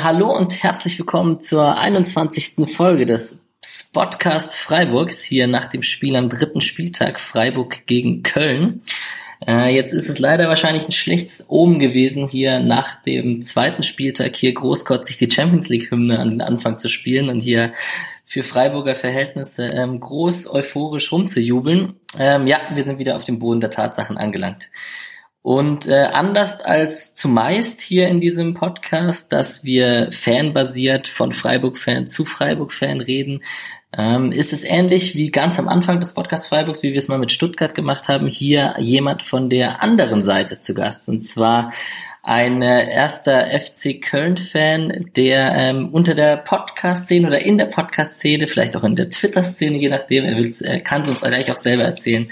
Hallo und herzlich willkommen zur 21. Folge des Spotcast Freiburgs, hier nach dem Spiel am dritten Spieltag Freiburg gegen Köln. Äh, jetzt ist es leider wahrscheinlich ein schlechtes Omen gewesen, hier nach dem zweiten Spieltag hier großkotzig die Champions League Hymne an den Anfang zu spielen und hier für Freiburger Verhältnisse ähm, groß euphorisch rumzujubeln. Ähm, ja, wir sind wieder auf dem Boden der Tatsachen angelangt. Und äh, anders als zumeist hier in diesem Podcast, dass wir fanbasiert von Freiburg-Fan zu Freiburg-Fan reden, ähm, ist es ähnlich wie ganz am Anfang des Podcast Freiburgs, wie wir es mal mit Stuttgart gemacht haben, hier jemand von der anderen Seite zu Gast. Und zwar ein äh, erster FC Köln-Fan, der ähm, unter der Podcast-Szene oder in der Podcast-Szene, vielleicht auch in der Twitter-Szene, je nachdem, er, will's, kann es uns gleich auch selber erzählen,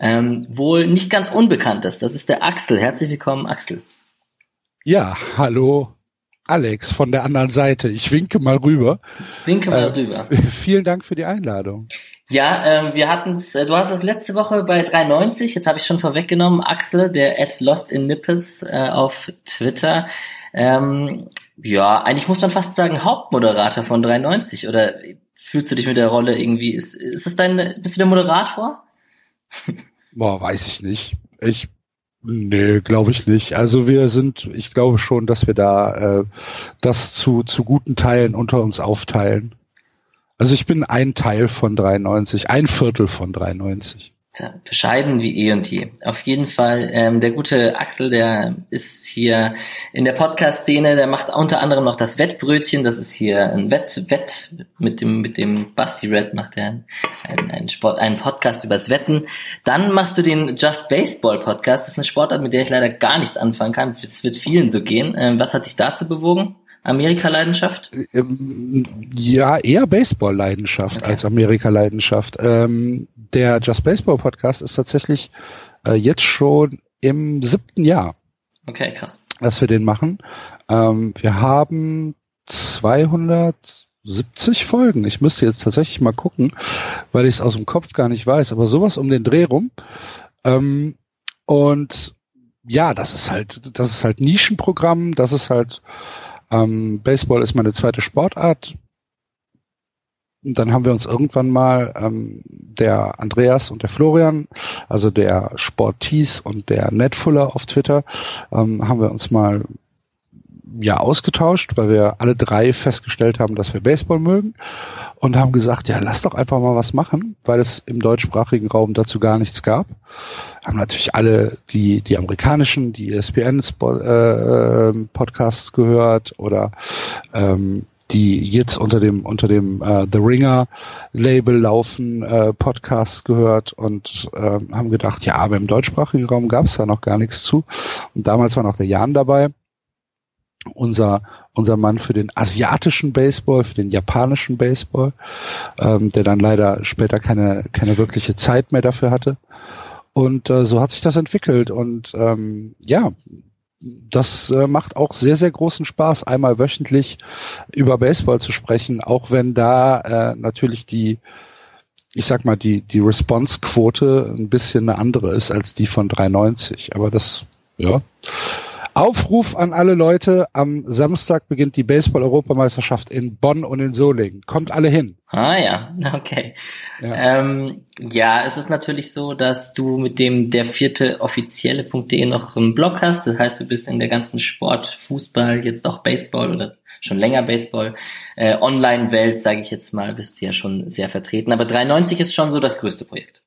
ähm, wohl nicht ganz unbekannt ist. Das ist der Axel. Herzlich willkommen, Axel. Ja, hallo Alex von der anderen Seite. Ich winke mal rüber. Winke mal äh, rüber. Vielen Dank für die Einladung. Ja, ähm, wir hatten es, äh, du hast es letzte Woche bei 390, jetzt habe ich schon vorweggenommen, Axel, der at Lost in Nippes äh, auf Twitter. Ähm, ja, eigentlich muss man fast sagen Hauptmoderator von 390 oder fühlst du dich mit der Rolle irgendwie, ist, ist es dein, bist du der Moderator? Boah, weiß ich nicht. Ich Nee, glaube ich nicht. Also wir sind, ich glaube schon, dass wir da äh, das zu, zu guten Teilen unter uns aufteilen. Also ich bin ein Teil von 93, ein Viertel von 93. Tja, bescheiden wie eh und je. Auf jeden Fall, ähm, der gute Axel, der ist hier in der Podcast-Szene, der macht unter anderem noch das Wettbrötchen, das ist hier ein Wett, Wett, mit dem, mit dem Basti Red macht er einen, einen Sport, einen Podcast übers Wetten. Dann machst du den Just Baseball Podcast, das ist eine Sportart, mit der ich leider gar nichts anfangen kann. Es wird vielen so gehen. Ähm, was hat dich dazu bewogen? Amerika-Leidenschaft? Ähm, ja, eher Baseball-Leidenschaft okay. als Amerika-Leidenschaft. Ähm, der Just Baseball Podcast ist tatsächlich äh, jetzt schon im siebten Jahr. Okay, krass. Dass wir den machen. Ähm, wir haben 270 Folgen. Ich müsste jetzt tatsächlich mal gucken, weil ich es aus dem Kopf gar nicht weiß, aber sowas um den Dreh rum. Ähm, und ja, das ist halt, das ist halt Nischenprogramm, das ist halt ähm, Baseball ist meine zweite Sportart. Und dann haben wir uns irgendwann mal ähm, der Andreas und der Florian, also der Sporties und der Netfuller auf Twitter, ähm, haben wir uns mal ja ausgetauscht, weil wir alle drei festgestellt haben, dass wir Baseball mögen und haben gesagt, ja, lass doch einfach mal was machen, weil es im deutschsprachigen Raum dazu gar nichts gab. Haben natürlich alle die, die amerikanischen, die ESPN äh, Podcasts gehört oder ähm, die jetzt unter dem unter dem äh, The Ringer Label laufen äh, Podcasts gehört und äh, haben gedacht, ja, aber im deutschsprachigen Raum gab es da noch gar nichts zu. Und damals war noch der Jan dabei unser, unser Mann für den asiatischen Baseball, für den japanischen Baseball, ähm, der dann leider später keine, keine wirkliche Zeit mehr dafür hatte. Und äh, so hat sich das entwickelt. Und ähm, ja, das äh, macht auch sehr, sehr großen Spaß, einmal wöchentlich über Baseball zu sprechen, auch wenn da äh, natürlich die, ich sag mal, die, die Response-Quote ein bisschen eine andere ist als die von 390. Aber das, ja, Aufruf an alle Leute, am Samstag beginnt die Baseball-Europameisterschaft in Bonn und in Solingen. Kommt alle hin. Ah ja, okay. Ja. Ähm, ja, es ist natürlich so, dass du mit dem der vierte offizielle.de noch einen Blog hast. Das heißt, du bist in der ganzen Sport, Fußball, jetzt auch Baseball oder schon länger Baseball, äh, Online-Welt, sage ich jetzt mal, bist du ja schon sehr vertreten. Aber 390 ist schon so das größte Projekt.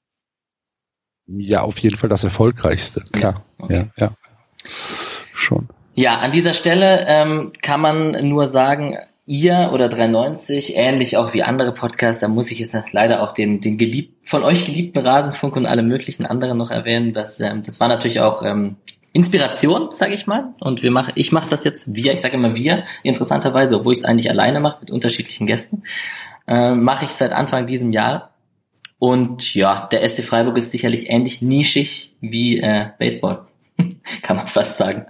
Ja, auf jeden Fall das erfolgreichste, klar. Ja, okay. ja, ja schon. Ja, an dieser Stelle ähm, kann man nur sagen, ihr oder 390, ähnlich auch wie andere Podcasts, da muss ich jetzt leider auch den, den geliebten, von euch geliebten Rasenfunk und alle möglichen anderen noch erwähnen. dass ähm, das war natürlich auch ähm, Inspiration, sage ich mal. Und wir machen, ich mache das jetzt wir, ich sage immer wir, interessanterweise, obwohl ich es eigentlich alleine mache mit unterschiedlichen Gästen, äh, mache ich seit Anfang diesem Jahr. Und ja, der SC Freiburg ist sicherlich ähnlich nischig wie äh, Baseball, kann man fast sagen.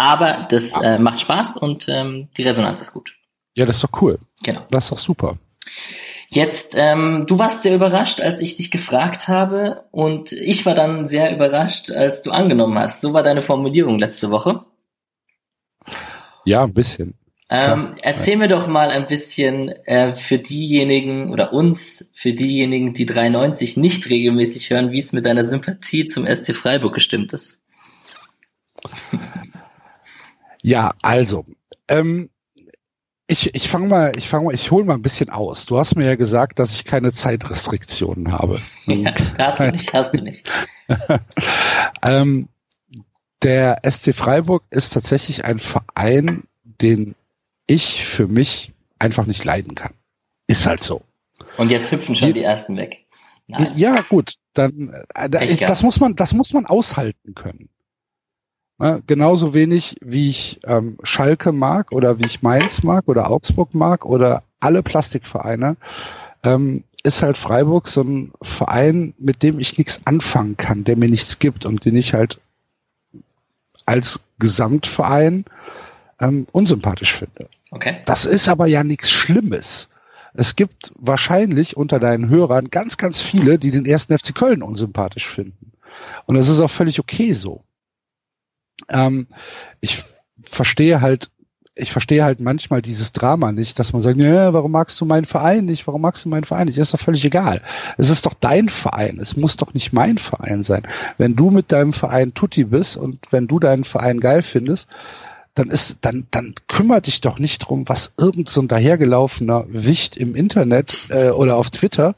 Aber das äh, macht Spaß und ähm, die Resonanz ist gut. Ja, das ist doch cool. Genau. Das ist doch super. Jetzt, ähm, du warst sehr überrascht, als ich dich gefragt habe und ich war dann sehr überrascht, als du angenommen hast. So war deine Formulierung letzte Woche. Ja, ein bisschen. Ähm, erzähl mir doch mal ein bisschen äh, für diejenigen oder uns, für diejenigen, die 93 nicht regelmäßig hören, wie es mit deiner Sympathie zum SC Freiburg gestimmt ist. Ja, also, ähm, ich, ich fange mal, ich fange mal, ich hole mal ein bisschen aus. Du hast mir ja gesagt, dass ich keine Zeitrestriktionen habe. Ja, hast du nicht, hast du nicht. ähm, der SC Freiburg ist tatsächlich ein Verein, den ich für mich einfach nicht leiden kann. Ist halt so. Und jetzt hüpfen schon die, die ersten weg. Nein. Ja, gut, dann äh, das muss man, das muss man aushalten können. Ne? Genauso wenig, wie ich ähm, Schalke mag oder wie ich Mainz mag oder Augsburg mag oder alle Plastikvereine, ähm, ist halt Freiburg so ein Verein, mit dem ich nichts anfangen kann, der mir nichts gibt und den ich halt als Gesamtverein ähm, unsympathisch finde. Okay. Das ist aber ja nichts Schlimmes. Es gibt wahrscheinlich unter deinen Hörern ganz, ganz viele, die den ersten FC Köln unsympathisch finden. Und das ist auch völlig okay so. Ähm, ich verstehe halt, ich verstehe halt manchmal dieses Drama nicht, dass man sagt, ja, warum magst du meinen Verein nicht? Warum magst du meinen Verein nicht? Ist doch völlig egal. Es ist doch dein Verein. Es muss doch nicht mein Verein sein. Wenn du mit deinem Verein Tutti bist und wenn du deinen Verein geil findest, dann ist, dann, dann kümmert dich doch nicht drum, was irgend so ein dahergelaufener Wicht im Internet äh, oder auf Twitter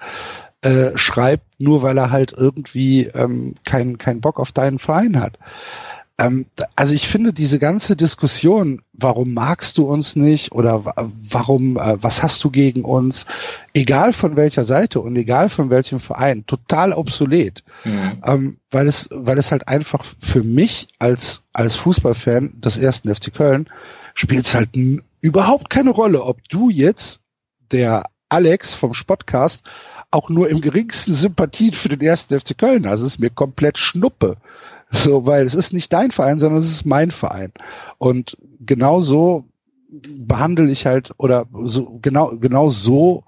äh, schreibt, nur weil er halt irgendwie ähm, keinen kein Bock auf deinen Verein hat. Ähm, also ich finde diese ganze Diskussion, warum magst du uns nicht oder warum, äh, was hast du gegen uns, egal von welcher Seite und egal von welchem Verein, total obsolet, mhm. ähm, weil es, weil es halt einfach für mich als als Fußballfan des ersten FC Köln spielt es halt überhaupt keine Rolle, ob du jetzt der Alex vom Spotcast auch nur im geringsten Sympathien für den ersten FC Köln. Also es ist mir komplett Schnuppe. So, weil es ist nicht dein Verein, sondern es ist mein Verein. Und genau so behandle ich halt oder so genau genau so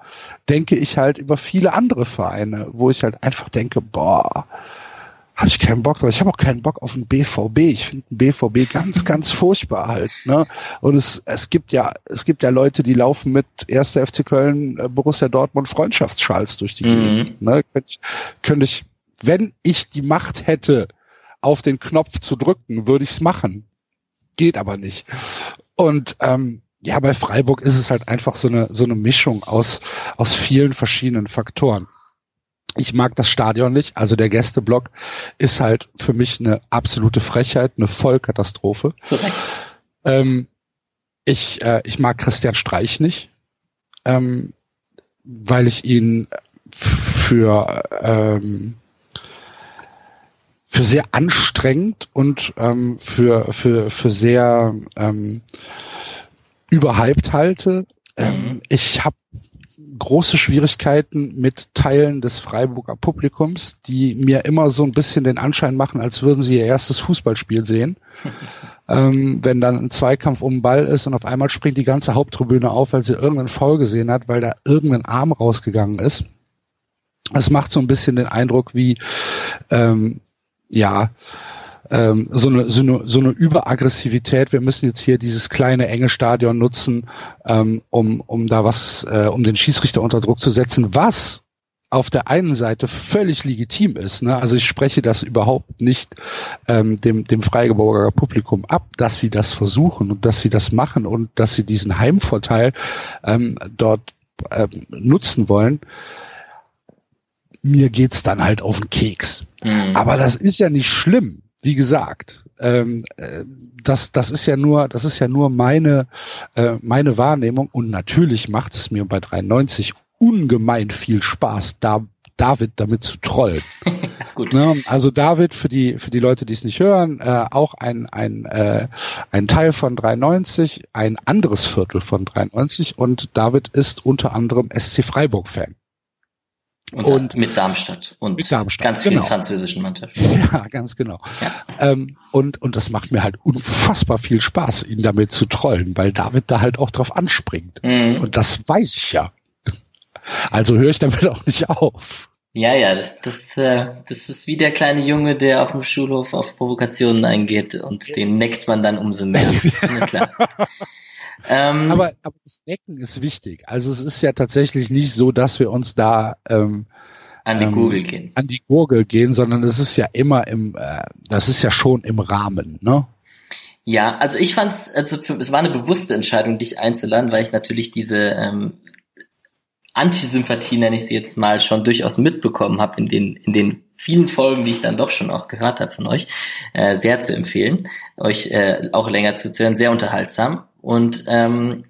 denke ich halt über viele andere Vereine, wo ich halt einfach denke, boah, habe ich keinen Bock drauf. Ich habe auch keinen Bock auf einen BVB. Ich finde einen BVB ganz, ganz furchtbar halt. Ne? Und es, es gibt ja, es gibt ja Leute, die laufen mit 1. FC Köln, äh, Borussia Dortmund Freundschaftsschals durch die mhm. Gegend. Ne? Könnte ich, könnte ich, wenn ich die Macht hätte, auf den Knopf zu drücken, würde ich es machen. Geht aber nicht. Und ähm, ja, bei Freiburg ist es halt einfach so eine so eine Mischung aus aus vielen verschiedenen Faktoren. Ich mag das Stadion nicht, also der Gästeblock ist halt für mich eine absolute Frechheit, eine Vollkatastrophe. Ähm, ich, äh, ich mag Christian Streich nicht, ähm, weil ich ihn für ähm, für sehr anstrengend und ähm, für, für, für sehr ähm, überhyped halte. Ähm, mhm. Ich habe große Schwierigkeiten mit Teilen des Freiburger Publikums, die mir immer so ein bisschen den Anschein machen, als würden sie ihr erstes Fußballspiel sehen. ähm, wenn dann ein Zweikampf um den Ball ist und auf einmal springt die ganze Haupttribüne auf, weil sie irgendeinen Foul gesehen hat, weil da irgendein Arm rausgegangen ist. Es macht so ein bisschen den Eindruck wie ähm, ja, ähm, so, eine, so, eine, so eine Überaggressivität. Wir müssen jetzt hier dieses kleine enge Stadion nutzen, ähm, um, um da was, äh, um den Schiedsrichter unter Druck zu setzen, was auf der einen Seite völlig legitim ist. Ne? Also ich spreche das überhaupt nicht ähm, dem, dem Freigeburger Publikum ab, dass sie das versuchen und dass sie das machen und dass sie diesen Heimvorteil ähm, dort ähm, nutzen wollen mir geht's dann halt auf den Keks. Mhm. Aber das ist ja nicht schlimm, wie gesagt. Ähm, äh, das, das ist ja nur, das ist ja nur meine, äh, meine Wahrnehmung und natürlich macht es mir bei 93 ungemein viel Spaß, da David damit zu trollen. Gut. Ne? Also David für die für die Leute, die es nicht hören, äh, auch ein ein äh, ein Teil von 93, ein anderes Viertel von 93 und David ist unter anderem SC Freiburg Fan. Und, und, mit Darmstadt und mit Darmstadt, ganz vielen genau. französischen Mannschaften. Ja, ganz genau. Ja. Ähm, und, und das macht mir halt unfassbar viel Spaß, ihn damit zu trollen, weil David da halt auch drauf anspringt. Mhm. Und das weiß ich ja. Also höre ich damit auch nicht auf. Ja, ja, das, äh, das ist wie der kleine Junge, der auf dem Schulhof auf Provokationen eingeht und den neckt man dann umso mehr. ja, klar. Ähm, aber, aber das Necken ist wichtig. Also es ist ja tatsächlich nicht so, dass wir uns da ähm, an die ähm, Gurgel gehen. An die Gurgel gehen, sondern es ist ja immer im, äh, das ist ja schon im Rahmen, ne? Ja, also ich fand's, also für, es war eine bewusste Entscheidung, dich einzuladen, weil ich natürlich diese ähm, Antisympathie, nenne ich sie jetzt mal, schon durchaus mitbekommen habe in den, in den vielen Folgen, die ich dann doch schon auch gehört habe von euch, äh, sehr zu empfehlen, euch äh, auch länger zuzuhören, sehr unterhaltsam. Und ähm,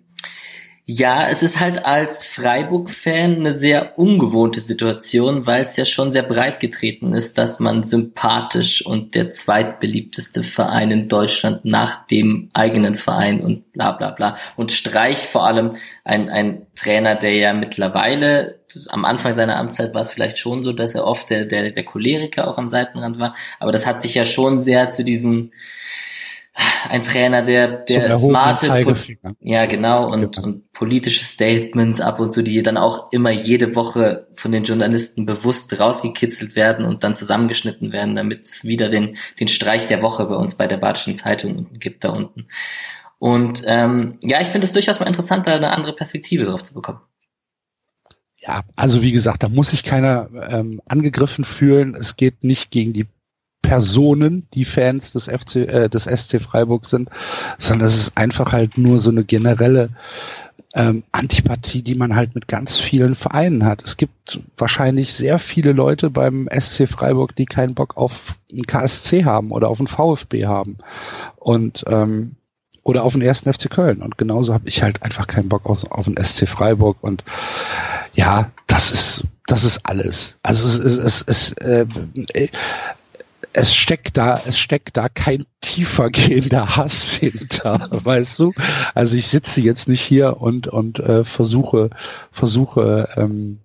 ja, es ist halt als Freiburg-Fan eine sehr ungewohnte Situation, weil es ja schon sehr breit getreten ist, dass man sympathisch und der zweitbeliebteste Verein in Deutschland nach dem eigenen Verein und bla bla bla. Und Streich vor allem ein, ein Trainer, der ja mittlerweile, am Anfang seiner Amtszeit war es vielleicht schon so, dass er oft der, der, der Choleriker auch am Seitenrand war, aber das hat sich ja schon sehr zu diesem ein Trainer, der, der smarte, ja genau, und, und politische Statements ab und zu, die dann auch immer jede Woche von den Journalisten bewusst rausgekitzelt werden und dann zusammengeschnitten werden, damit es wieder den, den Streich der Woche bei uns bei der Badischen Zeitung gibt da unten. Und ähm, ja, ich finde es durchaus mal interessant, da eine andere Perspektive drauf zu bekommen. Ja, also wie gesagt, da muss sich keiner ähm, angegriffen fühlen. Es geht nicht gegen die Personen, die Fans des FC, äh, des SC Freiburg sind, sondern es ist einfach halt nur so eine generelle ähm, Antipathie, die man halt mit ganz vielen Vereinen hat. Es gibt wahrscheinlich sehr viele Leute beim SC Freiburg, die keinen Bock auf einen KSC haben oder auf einen VfB haben und ähm, oder auf den ersten FC Köln. Und genauso habe ich halt einfach keinen Bock auf, auf den SC Freiburg. Und ja, das ist das ist alles. Also es, es, es, es äh, es steckt da, es steckt da kein tiefergehender Hass hinter, weißt du? Also ich sitze jetzt nicht hier und und äh, versuche versuche ähm,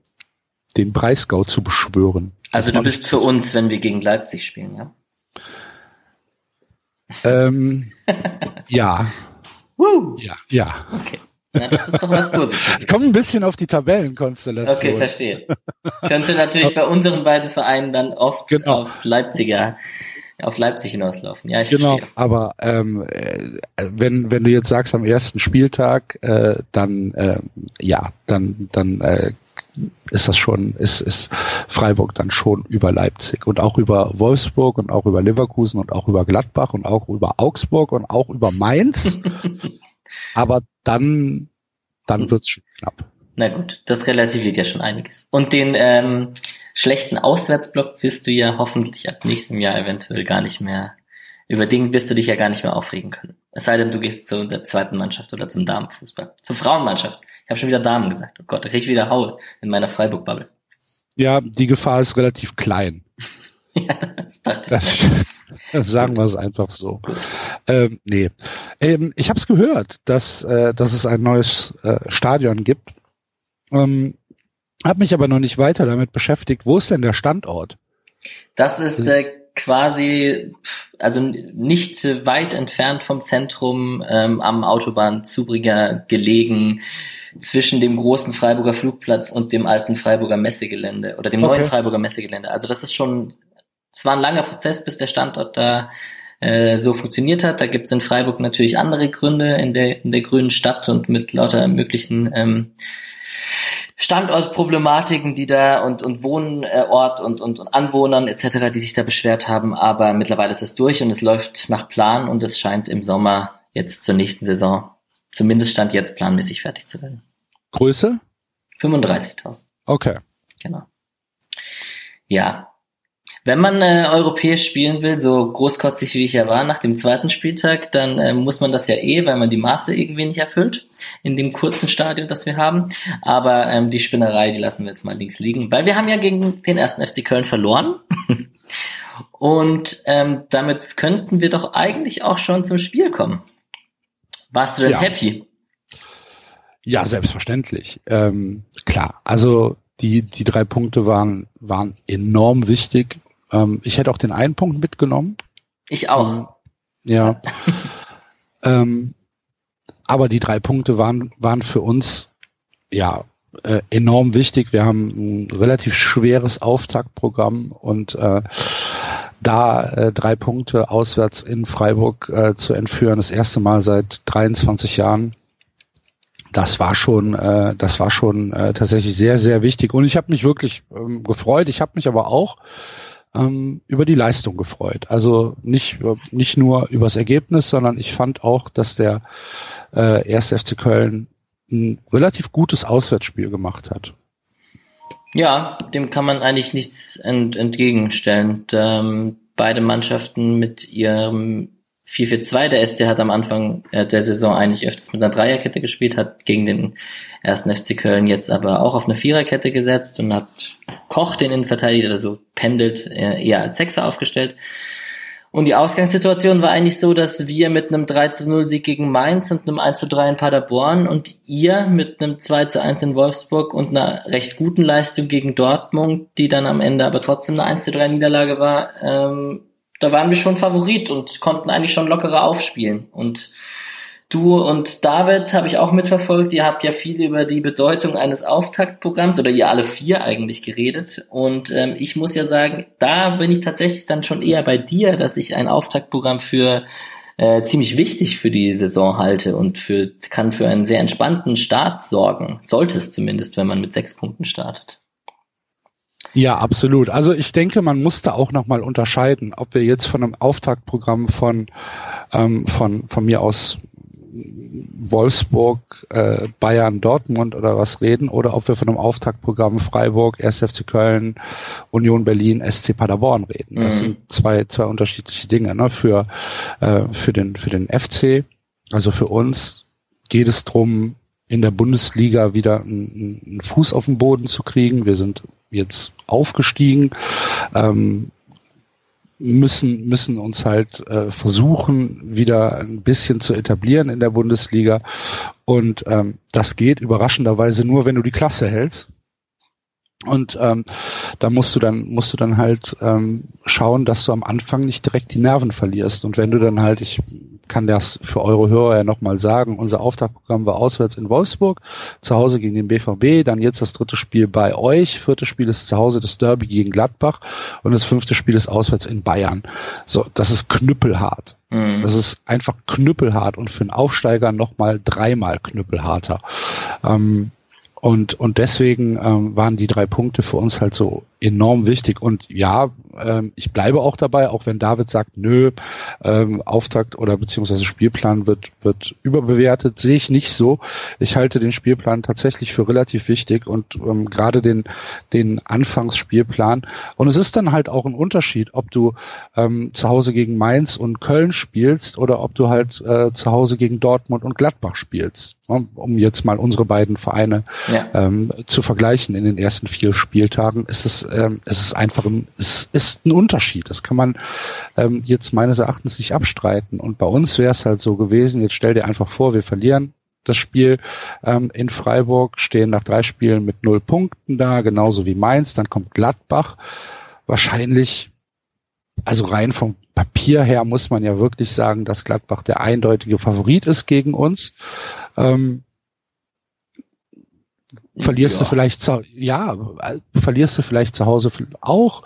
den Breisgau zu beschwören. Also du bist für uns, wenn wir gegen Leipzig spielen, ja? Ähm, ja. Woo. Ja, ja. Okay. Na, das ist doch was Positives. Ich komme ein bisschen auf die Tabellenkonstellation. Okay, verstehe. Könnte natürlich bei unseren beiden Vereinen dann oft genau. aufs Leipziger auf Leipzig hinauslaufen. Ja, ich genau. Verstehe. Aber ähm, äh, wenn wenn du jetzt sagst am ersten Spieltag, äh, dann äh, ja, dann dann äh, ist das schon, ist, ist Freiburg dann schon über Leipzig und auch über Wolfsburg und auch über Leverkusen und auch über Gladbach und auch über Augsburg und auch über Mainz. Aber dann, dann hm. wird's schon knapp. Na gut, das relativiert ja schon einiges. Und den ähm, schlechten Auswärtsblock wirst du ja hoffentlich ab nächstem Jahr eventuell gar nicht mehr, über den wirst du dich ja gar nicht mehr aufregen können. Es sei denn, du gehst zu der zweiten Mannschaft oder zum Damenfußball. Zur Frauenmannschaft. Ich habe schon wieder Damen gesagt. Oh Gott, da krieg ich wieder Haul in meiner Freiburg-Bubble. Ja, die Gefahr ist relativ klein. ja, das dachte ich. Das, Sagen wir es einfach so. Ähm, nee. Ähm, ich habe es gehört, dass, äh, dass es ein neues äh, Stadion gibt. Ähm, habe mich aber noch nicht weiter damit beschäftigt. Wo ist denn der Standort? Das ist äh, quasi, also nicht weit entfernt vom Zentrum ähm, am Autobahnzubringer gelegen zwischen dem großen Freiburger Flugplatz und dem alten Freiburger Messegelände oder dem okay. neuen Freiburger Messegelände. Also das ist schon es war ein langer Prozess, bis der Standort da äh, so funktioniert hat. Da gibt es in Freiburg natürlich andere Gründe in der, in der grünen Stadt und mit lauter möglichen ähm, Standortproblematiken, die da und, und Wohnort und, und, und Anwohnern etc., die sich da beschwert haben. Aber mittlerweile ist es durch und es läuft nach Plan und es scheint im Sommer jetzt zur nächsten Saison, zumindest stand jetzt planmäßig fertig zu werden. Größe? 35.000. Okay. Genau. Ja, wenn man äh, europäisch spielen will, so großkotzig wie ich ja war nach dem zweiten Spieltag, dann äh, muss man das ja eh, weil man die Maße irgendwie nicht erfüllt in dem kurzen Stadion, das wir haben. Aber ähm, die Spinnerei, die lassen wir jetzt mal links liegen, weil wir haben ja gegen den ersten FC Köln verloren. Und ähm, damit könnten wir doch eigentlich auch schon zum Spiel kommen. Warst du denn ja. happy? Ja, selbstverständlich. Ähm, klar, also die, die drei Punkte waren, waren enorm wichtig ähm, ich hätte auch den einen Punkt mitgenommen. Ich auch. Ähm, ja. ähm, aber die drei Punkte waren, waren für uns, ja, äh, enorm wichtig. Wir haben ein relativ schweres Auftaktprogramm und äh, da äh, drei Punkte auswärts in Freiburg äh, zu entführen, das erste Mal seit 23 Jahren. Das war schon, äh, das war schon äh, tatsächlich sehr, sehr wichtig. Und ich habe mich wirklich ähm, gefreut. Ich habe mich aber auch ähm, über die Leistung gefreut. Also nicht, nicht nur übers Ergebnis, sondern ich fand auch, dass der äh, 1. FC Köln ein relativ gutes Auswärtsspiel gemacht hat. Ja, dem kann man eigentlich nichts ent entgegenstellen. Ähm, beide Mannschaften mit ihrem 4-4-2. Der SC hat am Anfang äh, der Saison eigentlich öfters mit einer Dreierkette gespielt, hat gegen den ersten FC Köln jetzt aber auch auf eine Viererkette gesetzt und hat Koch, den Innenverteidiger, also pendelt, äh, eher als Sechser aufgestellt. Und die Ausgangssituation war eigentlich so, dass wir mit einem 3 0 Sieg gegen Mainz und einem 1 3 in Paderborn und ihr mit einem 2 1 in Wolfsburg und einer recht guten Leistung gegen Dortmund, die dann am Ende aber trotzdem eine 1 3 Niederlage war, ähm, da waren wir schon Favorit und konnten eigentlich schon lockerer aufspielen. Und du und David habe ich auch mitverfolgt. Ihr habt ja viel über die Bedeutung eines Auftaktprogramms oder ihr alle vier eigentlich geredet. Und ähm, ich muss ja sagen, da bin ich tatsächlich dann schon eher bei dir, dass ich ein Auftaktprogramm für äh, ziemlich wichtig für die Saison halte und für, kann für einen sehr entspannten Start sorgen. Sollte es zumindest, wenn man mit sechs Punkten startet. Ja, absolut. Also ich denke, man muss da auch nochmal unterscheiden, ob wir jetzt von einem Auftaktprogramm von, ähm, von, von mir aus Wolfsburg, äh, Bayern, Dortmund oder was reden oder ob wir von einem Auftaktprogramm Freiburg, 1. FC Köln, Union Berlin, SC Paderborn reden. Das mhm. sind zwei, zwei unterschiedliche Dinge. Ne? Für, äh, für, den, für den FC, also für uns geht es drum, in der Bundesliga wieder einen, einen Fuß auf den Boden zu kriegen. Wir sind jetzt aufgestiegen, ähm, müssen, müssen uns halt äh, versuchen, wieder ein bisschen zu etablieren in der Bundesliga. Und ähm, das geht überraschenderweise nur, wenn du die Klasse hältst. Und ähm, da musst du dann musst du dann halt ähm, schauen, dass du am Anfang nicht direkt die Nerven verlierst. Und wenn du dann halt, ich kann das für eure Hörer ja nochmal sagen, unser Auftaktprogramm war auswärts in Wolfsburg, zu Hause gegen den BVB, dann jetzt das dritte Spiel bei euch, vierte Spiel ist zu Hause das Derby gegen Gladbach und das fünfte Spiel ist auswärts in Bayern. So, das ist knüppelhart. Mhm. Das ist einfach knüppelhart und für einen Aufsteiger nochmal dreimal knüppelharter. Ähm, und, und deswegen ähm, waren die drei Punkte für uns halt so enorm wichtig. Und ja, ähm, ich bleibe auch dabei, auch wenn David sagt, nö, ähm, Auftakt oder beziehungsweise Spielplan wird, wird überbewertet, sehe ich nicht so. Ich halte den Spielplan tatsächlich für relativ wichtig und ähm, gerade den, den Anfangsspielplan. Und es ist dann halt auch ein Unterschied, ob du ähm, zu Hause gegen Mainz und Köln spielst oder ob du halt äh, zu Hause gegen Dortmund und Gladbach spielst. Um jetzt mal unsere beiden Vereine ja. ähm, zu vergleichen in den ersten vier Spieltagen, ist es, ähm, es ist einfach ein, es ist ein Unterschied. Das kann man ähm, jetzt meines Erachtens nicht abstreiten. Und bei uns wäre es halt so gewesen, jetzt stell dir einfach vor, wir verlieren das Spiel ähm, in Freiburg, stehen nach drei Spielen mit null Punkten da, genauso wie Mainz, dann kommt Gladbach. Wahrscheinlich, also rein vom Papier her muss man ja wirklich sagen, dass Gladbach der eindeutige Favorit ist gegen uns. Ähm, verlierst ja. du vielleicht zu, ja, verlierst du vielleicht zu Hause auch.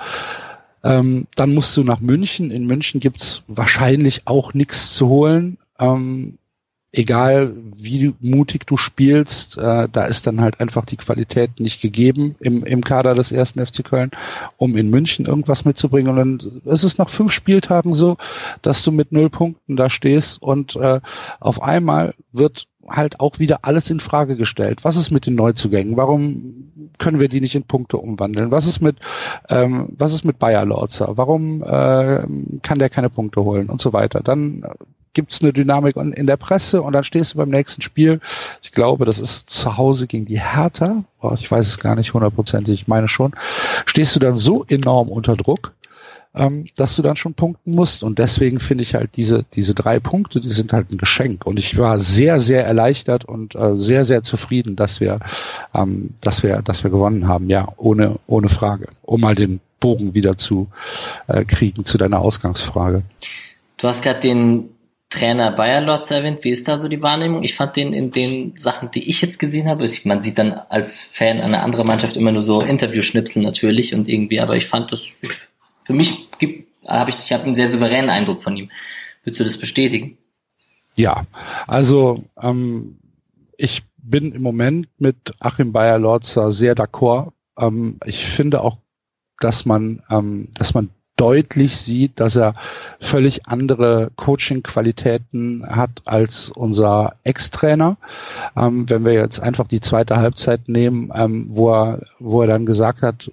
Ähm, dann musst du nach München. In München gibt's wahrscheinlich auch nichts zu holen. Ähm, egal wie mutig du spielst, äh, da ist dann halt einfach die Qualität nicht gegeben im, im Kader des ersten FC Köln, um in München irgendwas mitzubringen. Und dann ist es nach fünf Spieltagen so, dass du mit null Punkten da stehst und äh, auf einmal wird halt auch wieder alles in Frage gestellt. Was ist mit den Neuzugängen? Warum können wir die nicht in Punkte umwandeln? Was ist mit ähm, was ist mit Bayer Lorzer? Warum äh, kann der keine Punkte holen und so weiter? Dann gibt's eine Dynamik in der Presse und dann stehst du beim nächsten Spiel. Ich glaube, das ist zu Hause gegen die Hertha. Ich weiß es gar nicht hundertprozentig, ich meine schon. Stehst du dann so enorm unter Druck, ähm, dass du dann schon punkten musst. Und deswegen finde ich halt diese, diese drei Punkte, die sind halt ein Geschenk. Und ich war sehr, sehr erleichtert und äh, sehr, sehr zufrieden, dass wir, ähm, dass wir, dass wir gewonnen haben. Ja, ohne, ohne Frage. Um mal den Bogen wieder zu äh, kriegen zu deiner Ausgangsfrage. Du hast gerade den Trainer Bayer Lorz erwähnt. Wie ist da so die Wahrnehmung? Ich fand den in den Sachen, die ich jetzt gesehen habe, ich, man sieht dann als Fan einer anderen Mannschaft immer nur so Interviewschnipsel natürlich und irgendwie, aber ich fand das, für mich habe ich, ich habe einen sehr souveränen Eindruck von ihm. Würdest du das bestätigen? Ja, also ähm, ich bin im Moment mit Achim Bayer-Lorzer sehr d'accord. Ähm, ich finde auch, dass man, ähm, dass man deutlich sieht, dass er völlig andere Coaching-Qualitäten hat als unser Ex-Trainer. Ähm, wenn wir jetzt einfach die zweite Halbzeit nehmen, ähm, wo, er, wo er dann gesagt hat,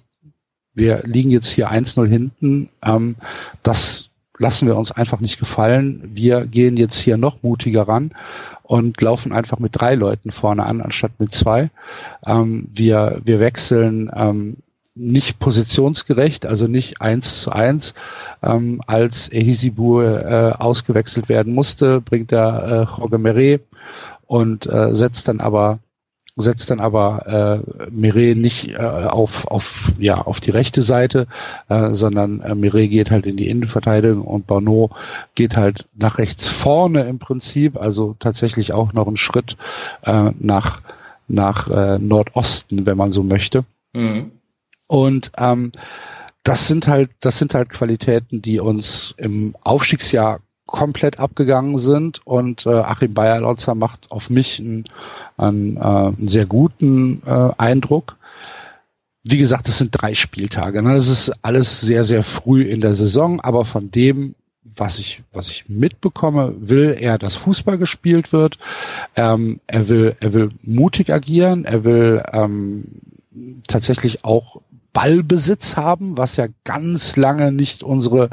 wir liegen jetzt hier 1-0 hinten, ähm, das lassen wir uns einfach nicht gefallen. Wir gehen jetzt hier noch mutiger ran und laufen einfach mit drei Leuten vorne an, anstatt mit zwei. Ähm, wir, wir wechseln ähm, nicht positionsgerecht, also nicht eins zu eins. Ähm, als Ehisibur äh, ausgewechselt werden musste, bringt er äh, Jorge Meret und äh, setzt dann aber setzt dann aber äh, Mire nicht äh, auf, auf, ja, auf die rechte Seite, äh, sondern äh, Mire geht halt in die Innenverteidigung und Bono geht halt nach rechts vorne im Prinzip, also tatsächlich auch noch einen Schritt äh, nach, nach äh, Nordosten, wenn man so möchte. Mhm. Und ähm, das sind halt, das sind halt Qualitäten, die uns im Aufstiegsjahr komplett abgegangen sind und äh, Achim Bayer-Lotzer macht auf mich einen, einen, äh, einen sehr guten äh, Eindruck. Wie gesagt, es sind drei Spieltage. Ne? Das ist alles sehr, sehr früh in der Saison, aber von dem, was ich, was ich mitbekomme, will er, dass Fußball gespielt wird. Ähm, er will, er will mutig agieren. Er will ähm, tatsächlich auch Ballbesitz haben, was ja ganz lange nicht unsere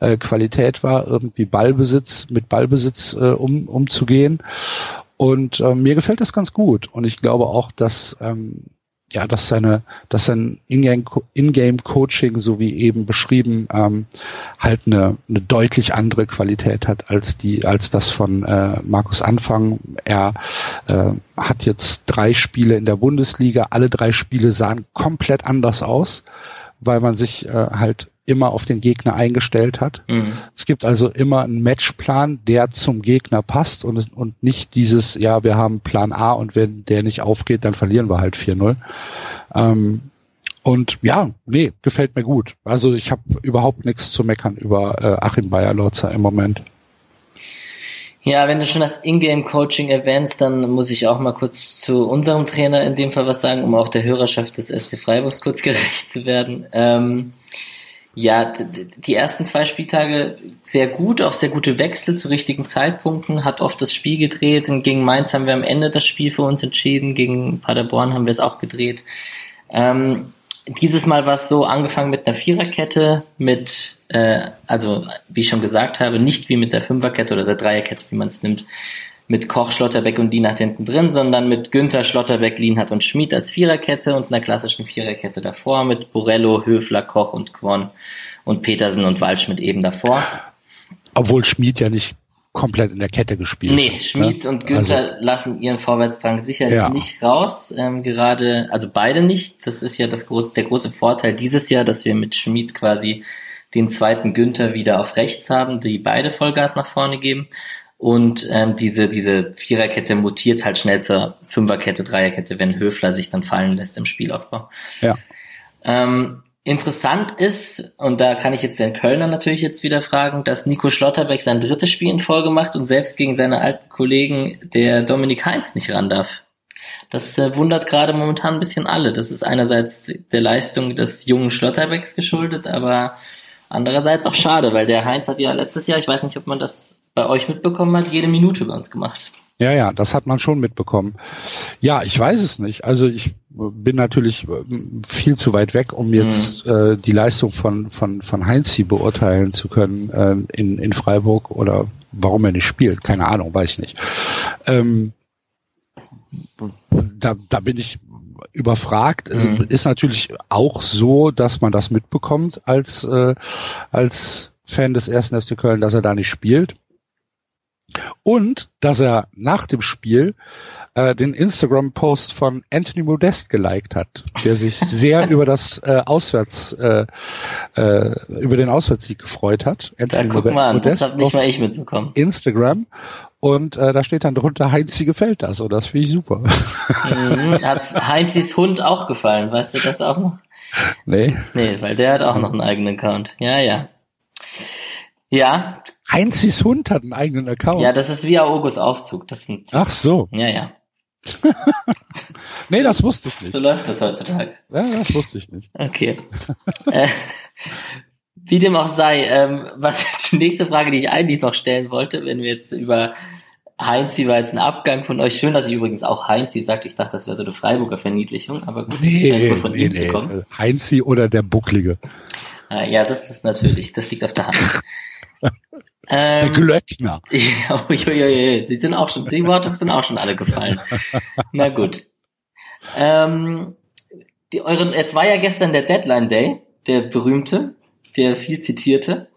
äh, Qualität war, irgendwie Ballbesitz mit Ballbesitz äh, um, umzugehen. Und äh, mir gefällt das ganz gut. Und ich glaube auch, dass ähm, ja, dass seine, dass sein Ingame-Coaching, so wie eben beschrieben, ähm, halt eine, eine deutlich andere Qualität hat als die, als das von äh, Markus Anfang. Er äh, hat jetzt drei Spiele in der Bundesliga. Alle drei Spiele sahen komplett anders aus, weil man sich äh, halt immer auf den Gegner eingestellt hat. Mhm. Es gibt also immer einen Matchplan, der zum Gegner passt und, und nicht dieses, ja, wir haben Plan A und wenn der nicht aufgeht, dann verlieren wir halt 4-0. Ähm, und ja, nee, gefällt mir gut. Also ich habe überhaupt nichts zu meckern über äh, Achim Bayer-Lotzer im Moment. Ja, wenn du schon das Ingame-Coaching erwähnst, dann muss ich auch mal kurz zu unserem Trainer in dem Fall was sagen, um auch der Hörerschaft des SC Freiburgs kurz gerecht zu werden. Ähm, ja, die ersten zwei Spieltage sehr gut, auch sehr gute Wechsel zu richtigen Zeitpunkten, hat oft das Spiel gedreht. Und gegen Mainz haben wir am Ende das Spiel für uns entschieden, gegen Paderborn haben wir es auch gedreht. Ähm, dieses Mal war es so angefangen mit einer Viererkette, mit, äh, also wie ich schon gesagt habe, nicht wie mit der Fünferkette oder der Dreierkette, wie man es nimmt, mit Koch, Schlotterbeck und Lienhardt hinten drin, sondern mit Günther, Schlotterbeck, Lienhardt und Schmid als Viererkette und einer klassischen Viererkette davor mit Borello, Höfler, Koch und Quon und Petersen und Waldschmidt eben davor. Obwohl Schmid ja nicht komplett in der Kette gespielt. Nee, Schmid ne? und Günther also, lassen ihren Vorwärtsdrang sicherlich ja. nicht raus. Ähm, gerade, also beide nicht. Das ist ja das, der große Vorteil dieses Jahr, dass wir mit Schmid quasi den zweiten Günther wieder auf rechts haben, die beide Vollgas nach vorne geben. Und ähm, diese, diese Viererkette mutiert halt schnell zur Fünferkette, Dreierkette, wenn Höfler sich dann fallen lässt im Spielaufbau. Ja. Ähm, interessant ist, und da kann ich jetzt den Kölner natürlich jetzt wieder fragen, dass Nico Schlotterbeck sein drittes Spiel in Folge macht und selbst gegen seine alten Kollegen der Dominik Heinz nicht ran darf. Das äh, wundert gerade momentan ein bisschen alle. Das ist einerseits der Leistung des jungen Schlotterbecks geschuldet, aber andererseits auch schade, weil der Heinz hat ja letztes Jahr, ich weiß nicht, ob man das bei euch mitbekommen hat, jede Minute bei uns gemacht. Ja, ja, das hat man schon mitbekommen. Ja, ich weiß es nicht. Also ich bin natürlich ähm, viel zu weit weg, um jetzt mhm. äh, die Leistung von, von, von Heinzi beurteilen zu können äh, in, in Freiburg oder warum er nicht spielt. Keine Ahnung, weiß ich nicht. Ähm, da, da bin ich überfragt. Es mhm. ist natürlich auch so, dass man das mitbekommt als, äh, als Fan des ersten FC Köln, dass er da nicht spielt. Und dass er nach dem Spiel äh, den Instagram-Post von Anthony Modest geliked hat, der sich sehr über das äh, Auswärts, äh, äh, über den Auswärtssieg gefreut hat. Anthony da, guck mal an, Modest das hab nicht mal ich mitbekommen. Instagram. Und äh, da steht dann drunter, Heinzi gefällt das. Und das finde ich super. Mhm, hat Heinzis Hund auch gefallen? Weißt du das auch noch? Nee. Nee, weil der hat auch noch einen eigenen Account. Ja, ja. Ja. Heinzis Hund hat einen eigenen Account. Ja, das ist wie August Aufzug. Das sind, Ach so. Ja, ja. nee, das wusste ich nicht. So läuft das heutzutage. Ja, das wusste ich nicht. Okay. äh, wie dem auch sei, ähm, was die nächste Frage, die ich eigentlich noch stellen wollte, wenn wir jetzt über Heinzi war jetzt ein Abgang von euch. Schön, dass ich übrigens auch Heinzi sagt. Ich dachte, das wäre so eine Freiburger Verniedlichung, aber gut, nee, es von nee, ihm nee. zu kommen. Heinzi oder der Bucklige. Ah, ja, das ist natürlich, das liegt auf der Hand. Der ähm, Glöckner. Ja, ui, ui, ui, die sind auch schon, die Worte sind auch schon alle gefallen. Na gut. Ähm, die, euren, jetzt war ja gestern der Deadline Day, der berühmte, der viel zitierte.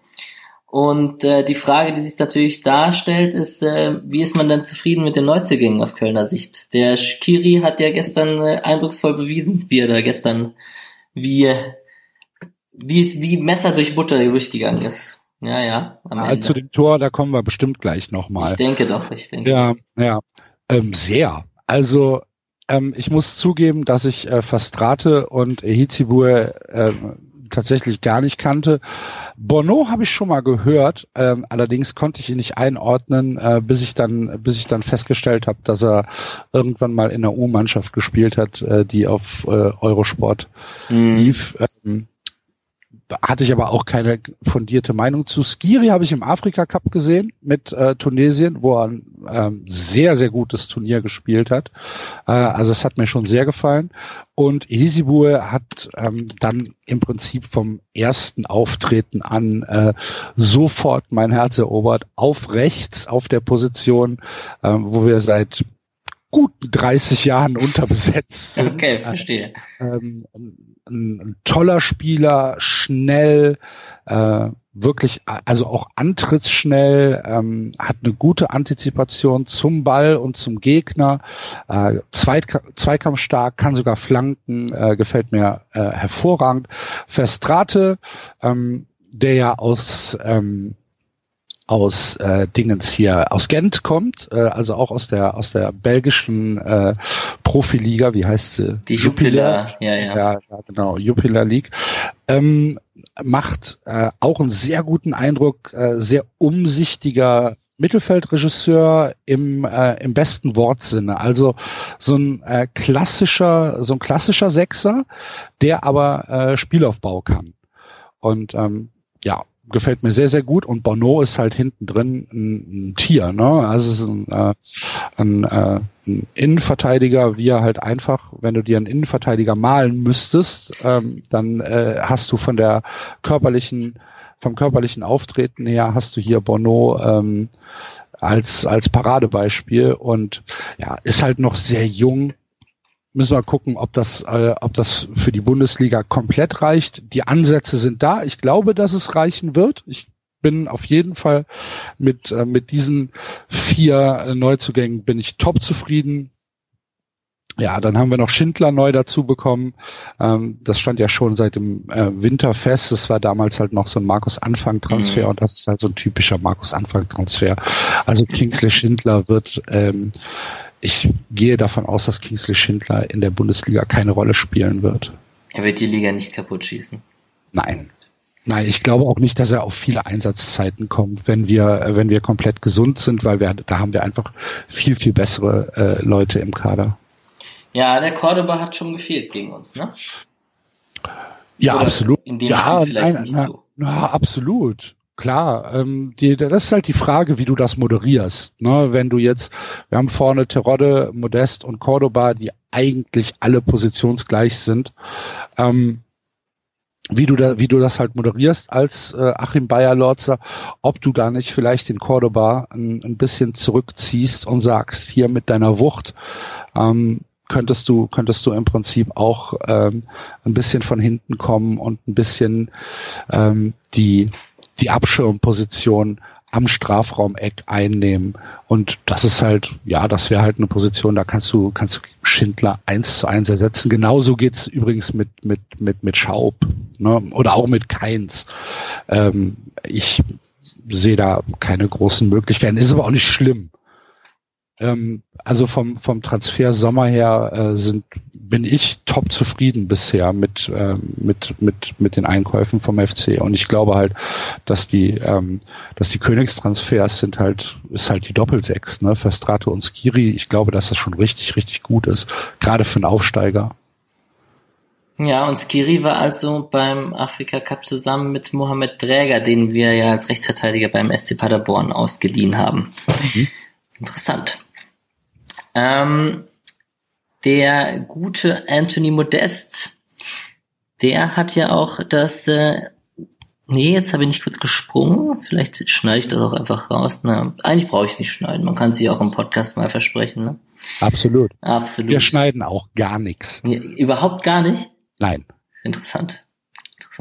Und äh, die Frage, die sich natürlich darstellt, ist, äh, wie ist man denn zufrieden mit den Neuzugängen auf Kölner Sicht? Der Skiri hat ja gestern äh, eindrucksvoll bewiesen, wie er da gestern, wie, wie, es, wie Messer durch Butter durchgegangen ist. Ja, ja. ja zu dem Tor, da kommen wir bestimmt gleich nochmal. Ich denke doch, ich denke. Ja, ja. Ähm, sehr. Also ähm, ich muss zugeben, dass ich äh, Fastrate und Ehizibur äh, tatsächlich gar nicht kannte. Bono habe ich schon mal gehört, ähm, allerdings konnte ich ihn nicht einordnen, äh, bis ich dann, bis ich dann festgestellt habe, dass er irgendwann mal in der U-Mannschaft gespielt hat, äh, die auf äh, Eurosport mhm. lief. Ähm, hatte ich aber auch keine fundierte Meinung zu. Skiri habe ich im Afrika Cup gesehen mit äh, Tunesien, wo er ein ähm, sehr, sehr gutes Turnier gespielt hat. Äh, also es hat mir schon sehr gefallen. Und Hisibue hat ähm, dann im Prinzip vom ersten Auftreten an äh, sofort mein Herz erobert, auf rechts, auf der Position, äh, wo wir seit guten 30 Jahren unterbesetzt sind. Okay, verstehe. Ähm, ein, toller Spieler, schnell, äh, wirklich, also auch antrittsschnell, ähm, hat eine gute Antizipation zum Ball und zum Gegner, äh, Zweit Zweikampfstark, kann sogar flanken, äh, gefällt mir äh, hervorragend. Verstrate, ähm, der ja aus ähm, aus äh, Dingens hier aus Gent kommt, äh, also auch aus der aus der belgischen äh, Profiliga, wie heißt sie? Die Jupiler, ja, ja. Ja, ja genau, Jupiler League. Ähm, macht äh, auch einen sehr guten Eindruck, äh, sehr umsichtiger Mittelfeldregisseur im äh, im besten Wortsinne. Also so ein äh, klassischer so ein klassischer Sechser, der aber äh, Spielaufbau kann. Und ähm, ja, gefällt mir sehr, sehr gut. Und Bono ist halt hinten drin ein, ein Tier, ne? Also es ist ein, äh, ein, äh, ein Innenverteidiger, wie er halt einfach, wenn du dir einen Innenverteidiger malen müsstest, ähm, dann äh, hast du von der körperlichen, vom körperlichen Auftreten her hast du hier Bono ähm, als, als Paradebeispiel und ja, ist halt noch sehr jung, müssen wir gucken, ob das, äh, ob das für die Bundesliga komplett reicht. Die Ansätze sind da. Ich glaube, dass es reichen wird. Ich bin auf jeden Fall mit, äh, mit diesen vier äh, Neuzugängen bin ich top zufrieden. Ja, dann haben wir noch Schindler neu dazu bekommen. Ähm, das stand ja schon seit dem äh, Winter fest. Das war damals halt noch so ein Markus-Anfang-Transfer mhm. und das ist halt so ein typischer Markus-Anfang-Transfer. Also Kingsley Schindler wird ähm, ich gehe davon aus, dass Kingsley Schindler in der Bundesliga keine Rolle spielen wird. Er wird die Liga nicht kaputt schießen. Nein. Nein, ich glaube auch nicht, dass er auf viele Einsatzzeiten kommt, wenn wir, wenn wir komplett gesund sind, weil wir, da haben wir einfach viel, viel bessere äh, Leute im Kader. Ja, der Cordoba hat schon gefehlt gegen uns, ne? Ja, Oder absolut. In dem ja, Spiel vielleicht nein, nicht na, so. Na, absolut. Klar, ähm, die, das ist halt die Frage, wie du das moderierst. Ne? Wenn du jetzt, wir haben vorne Terodde, Modest und Cordoba, die eigentlich alle positionsgleich sind. Ähm, wie du da, wie du das halt moderierst als äh, Achim Bayer-Lorzer, ob du da nicht vielleicht den Cordoba ein, ein bisschen zurückziehst und sagst, hier mit deiner Wucht ähm, könntest du, könntest du im Prinzip auch ähm, ein bisschen von hinten kommen und ein bisschen ähm, die die Abschirmposition am Strafraumeck einnehmen. Und das ist halt, ja, das wäre halt eine Position, da kannst du, kannst du Schindler eins zu eins ersetzen. Genauso geht's übrigens mit, mit, mit, mit Schaub, ne? oder auch mit Keins. Ähm, ich sehe da keine großen Möglichkeiten. Ist aber auch nicht schlimm. Ähm, also vom, vom Transfer Sommer her äh, sind, bin ich top zufrieden bisher mit, äh, mit, mit, mit den Einkäufen vom FC. Und ich glaube halt, dass die, ähm, dass die Königstransfers sind halt, ist halt die Doppelsechs, ne? Verstrato und Skiri. Ich glaube, dass das schon richtig, richtig gut ist. Gerade für einen Aufsteiger. Ja, und Skiri war also beim Afrika Cup zusammen mit Mohamed Dräger, den wir ja als Rechtsverteidiger beim SC Paderborn ausgeliehen haben. Mhm. Interessant. Ähm, der gute Anthony Modest, der hat ja auch das, äh, nee, jetzt habe ich nicht kurz gesprungen, vielleicht schneide ich das auch einfach raus. Na, eigentlich brauche ich es nicht schneiden, man kann sich auch im Podcast mal versprechen. Ne? Absolut. Absolut. Wir schneiden auch gar nichts. Nee, überhaupt gar nicht? Nein. Interessant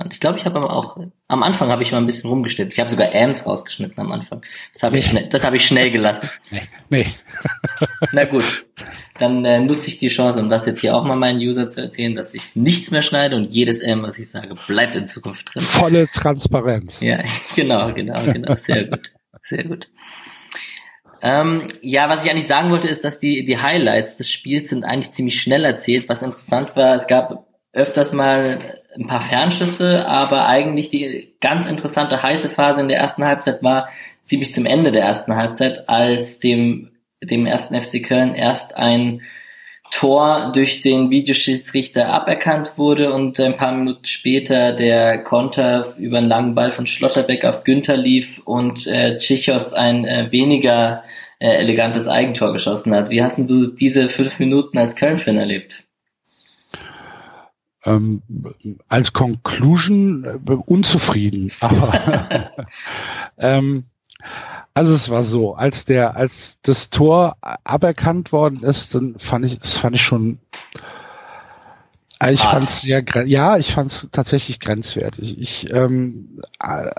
interessant. Ich glaube, ich habe aber auch, am Anfang habe ich mal ein bisschen rumgeschnitten. Ich habe sogar Ams rausgeschnitten am Anfang. Das habe ich, schnell, das hab ich schnell gelassen. Nee. nee. Na gut, dann äh, nutze ich die Chance, um das jetzt hier auch mal meinen User zu erzählen, dass ich nichts mehr schneide und jedes M, was ich sage, bleibt in Zukunft drin. Volle Transparenz. Ja, genau, genau, genau. Sehr gut. Sehr gut. Ähm, ja, was ich eigentlich sagen wollte, ist, dass die, die Highlights des Spiels sind eigentlich ziemlich schnell erzählt. Was interessant war, es gab öfters mal ein paar Fernschüsse, aber eigentlich die ganz interessante heiße Phase in der ersten Halbzeit war ziemlich zum Ende der ersten Halbzeit, als dem, dem ersten FC Köln erst ein Tor durch den Videoschiedsrichter aberkannt wurde und ein paar Minuten später der Konter über einen langen Ball von Schlotterbeck auf Günther lief und äh, Tschichos ein äh, weniger äh, elegantes Eigentor geschossen hat. Wie hast du diese fünf Minuten als Köln-Fan erlebt? Ähm, als Conclusion äh, unzufrieden. Aber ähm, also es war so, als der, als das Tor aberkannt worden ist, dann fand ich, das fand ich schon ich fand es ja, ja, ich fand es tatsächlich grenzwertig. Ich ähm, äh,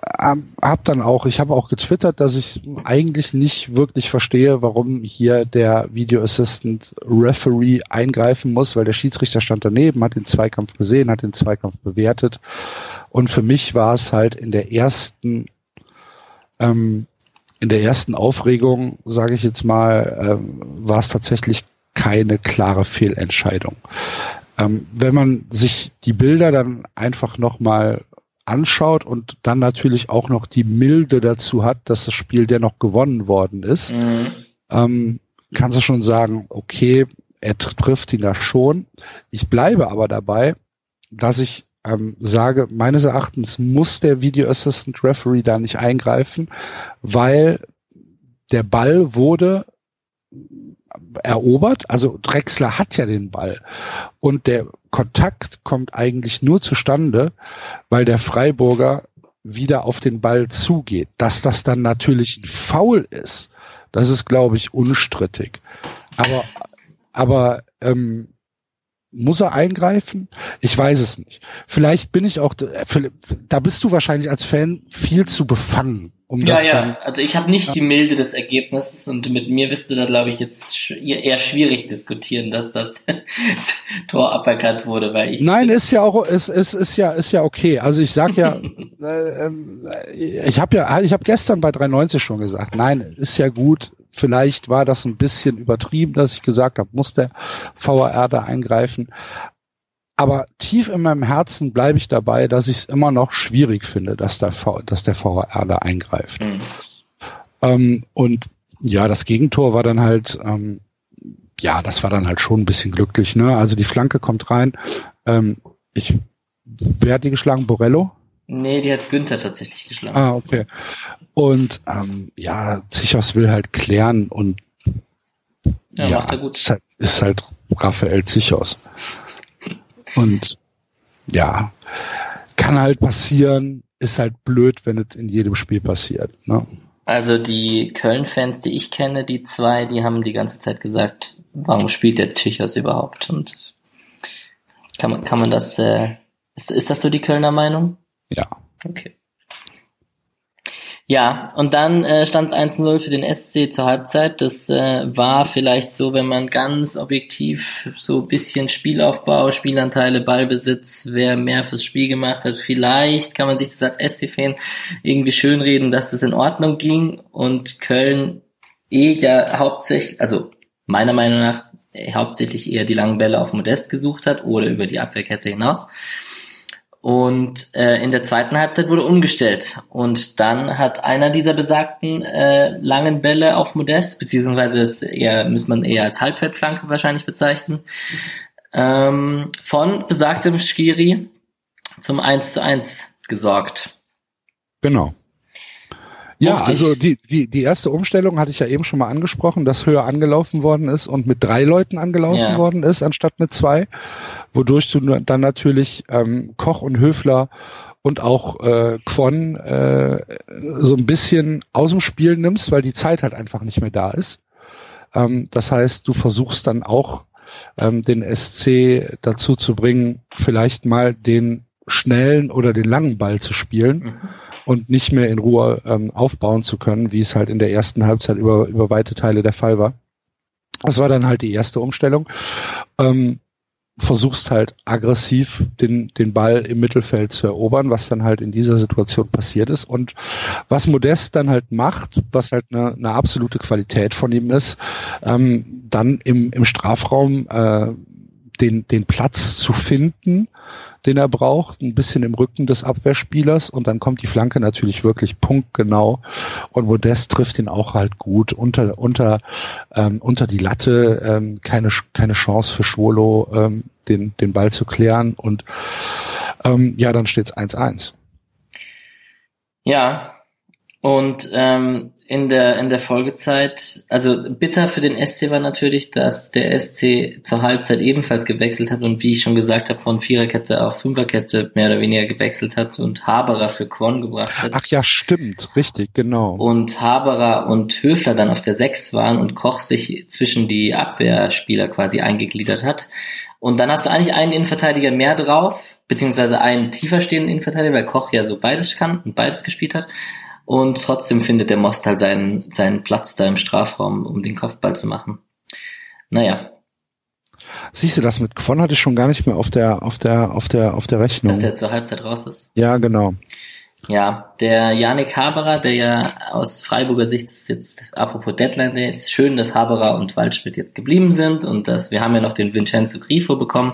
habe dann auch, ich habe auch getwittert, dass ich eigentlich nicht wirklich verstehe, warum hier der Video Assistant Referee eingreifen muss, weil der Schiedsrichter stand daneben, hat den Zweikampf gesehen, hat den Zweikampf bewertet. Und für mich war es halt in der ersten, ähm, in der ersten Aufregung, sage ich jetzt mal, ähm, war es tatsächlich keine klare Fehlentscheidung. Ähm, wenn man sich die Bilder dann einfach nochmal anschaut und dann natürlich auch noch die Milde dazu hat, dass das Spiel dennoch gewonnen worden ist, mhm. ähm, kannst du schon sagen, okay, er trifft ihn da schon. Ich bleibe aber dabei, dass ich ähm, sage, meines Erachtens muss der Video Assistant Referee da nicht eingreifen, weil der Ball wurde erobert. Also Drexler hat ja den Ball. Und der Kontakt kommt eigentlich nur zustande, weil der Freiburger wieder auf den Ball zugeht. Dass das dann natürlich ein Foul ist, das ist, glaube ich, unstrittig. Aber, aber ähm, muss er eingreifen? Ich weiß es nicht. Vielleicht bin ich auch, da bist du wahrscheinlich als Fan viel zu befangen. Um ja, ja, also ich habe nicht ja. die Milde des Ergebnisses und mit mir wirst du da, glaube ich, jetzt eher schwierig diskutieren, dass das Tor aberkannt wurde, weil ich. Nein, ist ja auch, ist, ist, ist ja, ist ja okay. Also ich sag ja, äh, äh, ich habe ja, ich habe gestern bei 390 schon gesagt, nein, ist ja gut, Vielleicht war das ein bisschen übertrieben, dass ich gesagt habe, muss der VAR da eingreifen. Aber tief in meinem Herzen bleibe ich dabei, dass ich es immer noch schwierig finde, dass der, v dass der VAR da eingreift. Mhm. Ähm, und ja, das Gegentor war dann halt, ähm, ja, das war dann halt schon ein bisschen glücklich. Ne? Also die Flanke kommt rein. Ähm, ich, wer hat die geschlagen? Borello? Nee, die hat Günther tatsächlich geschlagen. Ah, okay. Und ähm, ja, Zichos will halt klären und ja, ja ist, halt, ist halt Raphael Zichos. Und ja, kann halt passieren, ist halt blöd, wenn es in jedem Spiel passiert. Ne? Also die Köln-Fans, die ich kenne, die zwei, die haben die ganze Zeit gesagt, warum spielt der Zichos überhaupt? Und kann man, kann man das, äh, ist, ist das so die Kölner Meinung? Ja. Okay. Ja, und dann äh, stand es 1-0 für den SC zur Halbzeit. Das äh, war vielleicht so, wenn man ganz objektiv so bisschen Spielaufbau, Spielanteile, Ballbesitz, wer mehr fürs Spiel gemacht hat, vielleicht kann man sich das als SC-Fan irgendwie schönreden, dass das in Ordnung ging und Köln eh ja hauptsächlich, also meiner Meinung nach äh, hauptsächlich eher die langen Bälle auf Modest gesucht hat oder über die Abwehrkette hinaus. Und äh, in der zweiten Halbzeit wurde umgestellt. Und dann hat einer dieser besagten äh, langen Bälle auf Modest, beziehungsweise das eher, muss man eher als Halbfeldflanke wahrscheinlich bezeichnen, ähm, von besagtem Skiri zum 1 zu 1 gesorgt. Genau. Ja, also die, die, die erste Umstellung hatte ich ja eben schon mal angesprochen, dass höher angelaufen worden ist und mit drei Leuten angelaufen ja. worden ist, anstatt mit zwei, wodurch du dann natürlich ähm, Koch und Höfler und auch äh, Quon äh, so ein bisschen aus dem Spiel nimmst, weil die Zeit halt einfach nicht mehr da ist. Ähm, das heißt, du versuchst dann auch ähm, den SC dazu zu bringen, vielleicht mal den schnellen oder den langen Ball zu spielen. Mhm und nicht mehr in Ruhe ähm, aufbauen zu können, wie es halt in der ersten Halbzeit über, über weite Teile der Fall war. Das war dann halt die erste Umstellung. Ähm, versuchst halt aggressiv den, den Ball im Mittelfeld zu erobern, was dann halt in dieser Situation passiert ist. Und was Modest dann halt macht, was halt eine, eine absolute Qualität von ihm ist, ähm, dann im, im Strafraum äh, den, den Platz zu finden, den er braucht, ein bisschen im Rücken des Abwehrspielers und dann kommt die Flanke natürlich wirklich punktgenau und Modest trifft ihn auch halt gut unter unter ähm, unter die Latte, ähm, keine keine Chance für Schwolo ähm, den den Ball zu klären und ähm, ja, dann steht's 1-1. Ja, und ähm, in der, in der Folgezeit, also bitter für den SC war natürlich, dass der SC zur Halbzeit ebenfalls gewechselt hat und wie ich schon gesagt habe, von Viererkette auf Fünferkette mehr oder weniger gewechselt hat und Haberer für Quon gebracht hat. Ach ja, stimmt, richtig, genau. Und Haberer und Höfler dann auf der Sechs waren und Koch sich zwischen die Abwehrspieler quasi eingegliedert hat. Und dann hast du eigentlich einen Innenverteidiger mehr drauf, beziehungsweise einen tiefer stehenden Innenverteidiger, weil Koch ja so beides kann und beides gespielt hat. Und trotzdem findet der Most halt seinen, seinen Platz da im Strafraum, um den Kopfball zu machen. Naja. Siehst du, das mit Quon hatte ich schon gar nicht mehr auf der, auf der, auf der, auf der Rechnung. Dass der zur Halbzeit raus ist. Ja, genau. Ja, der Janik Haberer, der ja aus Freiburger Sicht ist jetzt, apropos Deadline Day, ist schön, dass Haberer und Waldschmidt jetzt geblieben sind und dass wir haben ja noch den Vincenzo Grifo bekommen.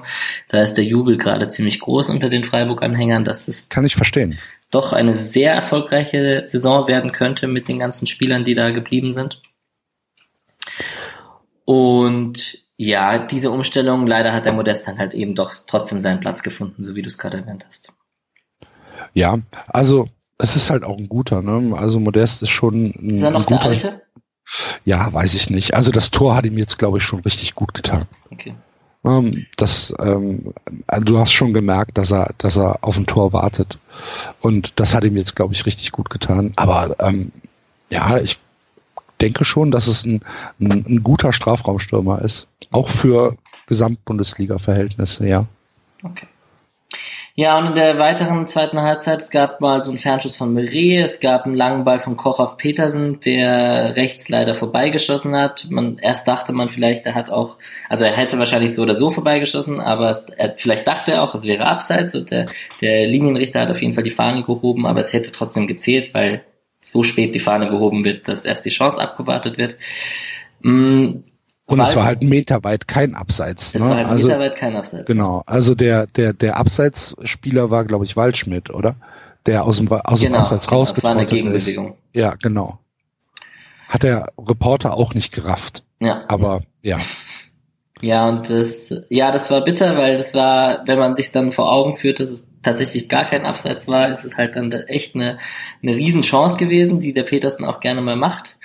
Da ist der Jubel gerade ziemlich groß unter den Freiburg-Anhängern. Das ist. Kann ich verstehen doch eine sehr erfolgreiche Saison werden könnte mit den ganzen Spielern, die da geblieben sind. Und ja, diese Umstellung, leider hat der Modest dann halt eben doch trotzdem seinen Platz gefunden, so wie du es gerade erwähnt hast. Ja, also es ist halt auch ein guter, ne? Also Modest ist schon ein, ist er noch ein guter. Der Alte? Ja, weiß ich nicht. Also das Tor hat ihm jetzt, glaube ich, schon richtig gut getan. Okay. Ähm, das, ähm, du hast schon gemerkt, dass er, dass er auf ein Tor wartet. Und das hat ihm jetzt, glaube ich, richtig gut getan. Aber ähm, ja, ich denke schon, dass es ein, ein, ein guter Strafraumstürmer ist. Auch für Gesamtbundesliga-Verhältnisse, ja. Okay. Ja, und in der weiteren zweiten Halbzeit, es gab mal so einen Fernschuss von Meret, es gab einen langen Ball von Koch auf Petersen, der rechts leider vorbeigeschossen hat. Man, erst dachte man vielleicht, er hat auch, also er hätte wahrscheinlich so oder so vorbeigeschossen, aber es, er, vielleicht dachte er auch, es wäre abseits und der, der Linienrichter hat auf jeden Fall die Fahne gehoben, aber es hätte trotzdem gezählt, weil so spät die Fahne gehoben wird, dass erst die Chance abgewartet wird. Und es war halt meterweit kein Abseits. Es ne? war halt also, meterweit kein Abseits. Genau. Also der, der, der Abseitsspieler war, glaube ich, Waldschmidt, oder? Der aus dem, aus genau, dem Abseits genau, rausgetroffen ist. Das war eine Gegenbewegung. Ja, genau. Hat der Reporter auch nicht gerafft. Ja. Aber ja. Ja, und das, ja, das war bitter, weil das war, wenn man sich dann vor Augen führt, dass es tatsächlich gar kein Abseits war, ist es halt dann echt eine, eine Riesenchance gewesen, die der Petersen auch gerne mal macht.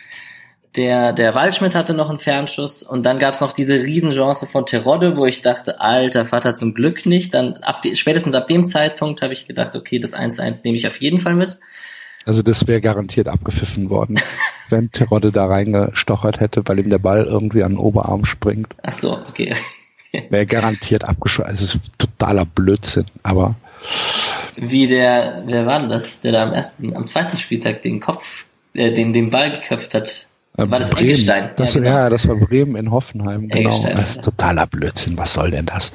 Der, der Waldschmidt hatte noch einen Fernschuss und dann gab es noch diese Riesenchance von Terodde, wo ich dachte, alter Vater, zum Glück nicht. Dann ab die, spätestens ab dem Zeitpunkt habe ich gedacht, okay, das 1-1 nehme ich auf jeden Fall mit. Also das wäre garantiert abgepfiffen worden, wenn Terodde da reingestochert hätte, weil ihm der Ball irgendwie an den Oberarm springt. Ach so, okay. wäre garantiert abgeschossen. Es ist totaler Blödsinn, aber wie der, wer war denn das, der da am ersten, am zweiten Spieltag den Kopf, äh, den, den Ball geköpft hat? Äh, War das Bremen. Eggestein? Das, Ja, ja, genau. das war Bremen in Hoffenheim, genau. Eggestein. Das ist totaler Blödsinn. Was soll denn das?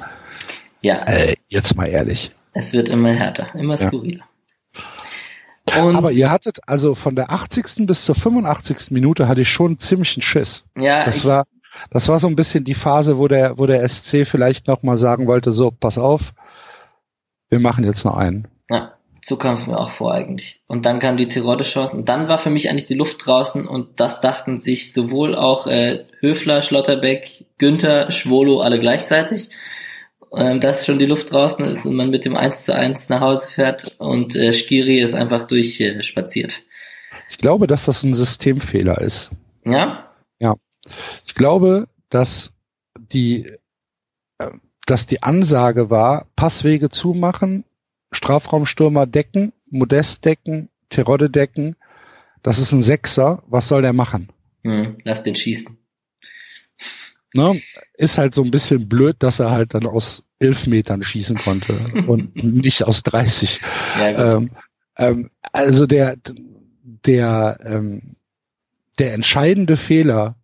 Ja, Äh, jetzt mal ehrlich. es wird immer härter, immer Ja. skurriler. Und Aber ihr hattet, also von der 80. bis zur 85. Minute hatte ich schon ziemlich einen Schiss. ja, Das war, das war so ein bisschen die Phase, wo der, wo der SC vielleicht noch mal sagen wollte, so, pass auf, wir machen jetzt noch einen. ja, so kam es mir auch vor eigentlich. Und dann kam die Tirode-Chance und dann war für mich eigentlich die Luft draußen und das dachten sich sowohl auch äh, Höfler, Schlotterbeck, Günther, Schwolo alle gleichzeitig. Ähm, dass schon die Luft draußen ist und man mit dem 1 zu 1 nach Hause fährt und äh, Skiri ist einfach durchspaziert. Äh. Ich glaube, dass das ein Systemfehler ist. ja? Ich glaube, dass die, äh, dass die Ansage war, Passwege zumachen, Strafraumstürmer decken, Modest decken, Terodde decken. Das ist ein Sechser. Was soll der machen? Hm, lass den schießen. Ne? Ist halt so ein bisschen blöd, dass er halt dann aus elf Metern schießen konnte und nicht aus 30. Ja. Ähm, ähm, also der, der, ähm, der entscheidende Fehler